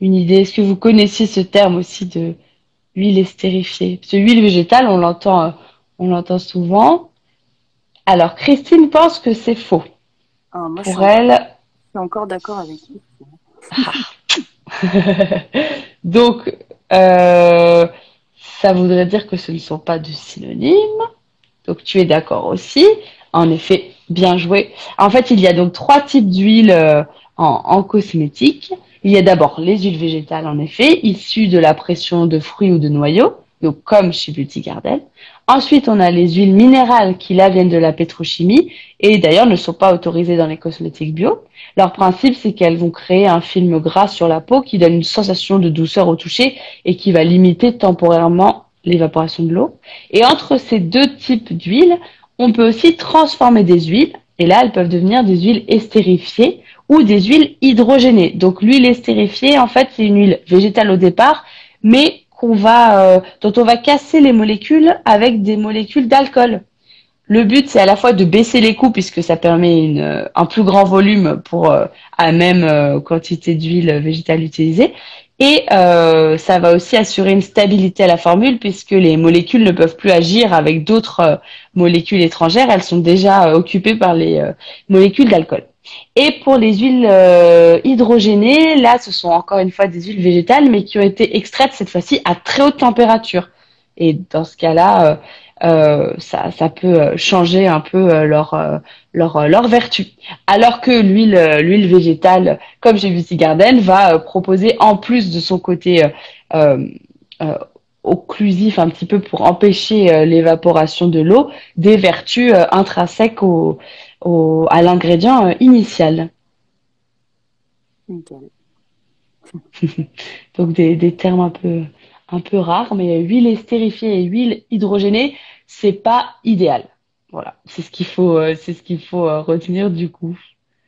une idée? Est-ce que vous connaissiez ce terme aussi de huile estérifiée? Parce que huile végétale, on l'entend, euh, on l'entend souvent. Alors, Christine pense que c'est faux. Ah, moi, je suis, Pour en- elle, je suis encore d'accord avec lui. *laughs* donc, euh, ça voudrait dire que ce ne sont pas de synonymes. Donc, tu es d'accord aussi. En effet, bien joué. En fait, il y a donc trois types d'huiles euh, en, cosmétique. Il y a d'abord les huiles végétales, en effet, issues de la pression de fruits ou de noyaux, donc comme chez Beauty Garden. Ensuite, on a les huiles minérales qui là viennent de la pétrochimie et d'ailleurs ne sont pas autorisées dans les cosmétiques bio. Leur principe, c'est qu'elles vont créer un film gras sur la peau qui donne une sensation de douceur au toucher et qui va limiter temporairement l'évaporation de l'eau. Et entre ces deux types d'huiles, on peut aussi transformer des huiles. Et là, elles peuvent devenir des huiles estérifiées ou des huiles hydrogénées. Donc l'huile estérifiée, en fait, c'est une huile végétale au départ, mais qu'on va, euh, dont on va casser les molécules avec des molécules d'alcool. Le but, c'est à la fois de baisser les coûts puisque ça permet euh, un plus grand volume pour euh, même euh, quantité d'huile végétale utilisée. Et euh, ça va aussi assurer une stabilité à la formule puisque les molécules ne peuvent plus agir avec d'autres molécules étrangères. Elles sont déjà occupées par les molécules d'alcool. Et pour les huiles euh, hydrogénées, là, ce sont encore une fois des huiles végétales, mais qui ont été extraites cette fois-ci à très haute température. Et dans ce cas-là, euh, euh, ça, ça peut euh, changer un peu euh, leur, leur, leur vertu. Alors que l'huile, l'huile végétale, comme chez Beauty Garden, va proposer en plus de son côté euh, occlusif un petit peu pour empêcher l'évaporation de l'eau, des vertus intrinsèques au, au, à l'ingrédient euh, initial. *laughs* Donc des, des, termes un peu, un peu rares, mais huile estérifiée et huile hydrogénée, c'est pas idéal. Voilà, c'est ce qu'il faut, euh, c'est ce qu'il faut euh, retenir du coup.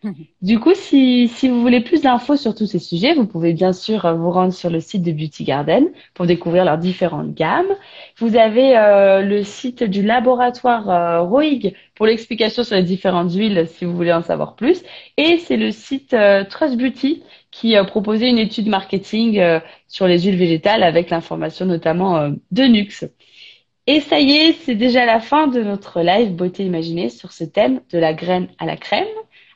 *laughs* Du coup, si, si vous voulez plus d'infos sur tous ces sujets, vous pouvez bien sûr euh, vous rendre sur le site de Beauty Garden pour découvrir leurs différentes gammes. Vous avez euh, le site du laboratoire euh, Roig pour l'explication sur les différentes huiles si vous voulez en savoir plus. Et c'est le site Trust Beauty qui a proposé une étude marketing sur les huiles végétales avec l'information notamment de Nux. Et ça y est, c'est déjà la fin de notre live Beauté Imaginée sur ce thème de la graine à la crème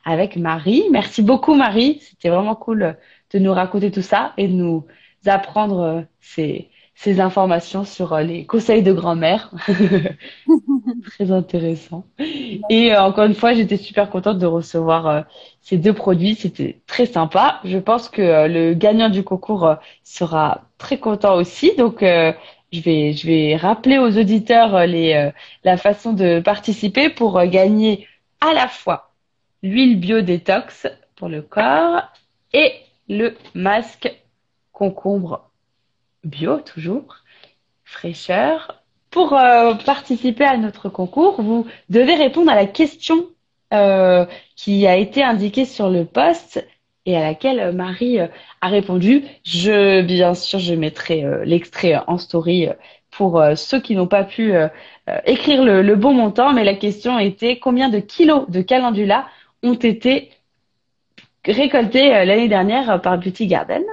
avec Marie. Merci beaucoup Marie, c'était vraiment cool de nous raconter tout ça et de nous apprendre euh, ces, ces informations sur euh, les conseils de grand-mère. *laughs* Très intéressant. Et euh, encore une fois, j'étais super contente de recevoir ces deux produits. C'était très sympa. Je pense que le gagnant du concours sera très content aussi. Donc, je vais, je vais rappeler aux auditeurs les, la façon de participer pour gagner à la fois l'huile bio détox pour le corps et le masque concombre bio toujours, fraîcheur. Pour euh, participer à notre concours, vous devez répondre à la question euh, qui a été indiquée sur le post et à laquelle Marie euh, a répondu. Je, bien sûr, je mettrai l'extrait en story pour ceux qui n'ont pas pu écrire le, bon montant, mais la question était combien de kilos de calendula ont été récoltés euh, l'année dernière euh, par Beauty Garden.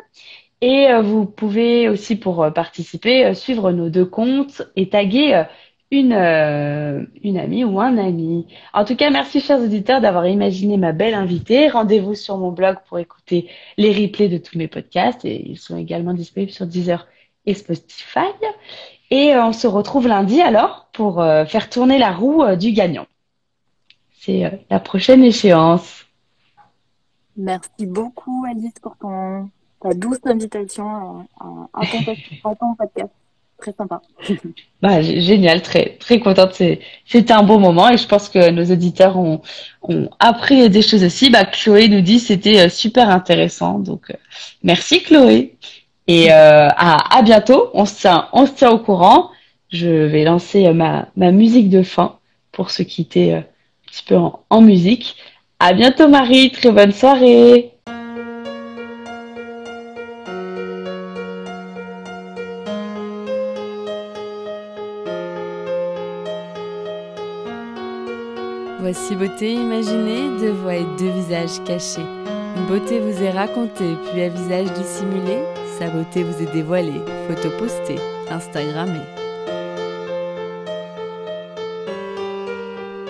Et euh, vous pouvez aussi, pour participer, suivre nos deux comptes et taguer une, une amie ou un ami. En tout cas, merci chers auditeurs d'avoir imaginé ma belle invitée. Rendez-vous sur mon blog pour écouter les replays de tous mes podcasts et ils sont également disponibles sur Deezer et Spotify. Et on se retrouve lundi alors pour faire tourner la roue du gagnant c'est euh, la prochaine échéance. Merci beaucoup Alice pour ton, ta douce invitation à, *laughs* ton podcast. Très sympa. *laughs* Bah, génial, très très contente. C'était un bon moment et je pense que nos auditeurs ont, ont appris des choses aussi. Bah, Chloé nous dit c'était euh, super intéressant. Donc euh, merci Chloé et à, à bientôt. On se tient on se tient au courant. Je vais lancer ma ma musique de fin pour se quitter petit peu en, musique. À bientôt Marie, très bonne soirée. Voici beauté imaginée, deux voix et deux visages cachés. Une beauté vous est racontée, puis un visage dissimulé. Sa beauté vous est dévoilée, photo postée, Instagrammée.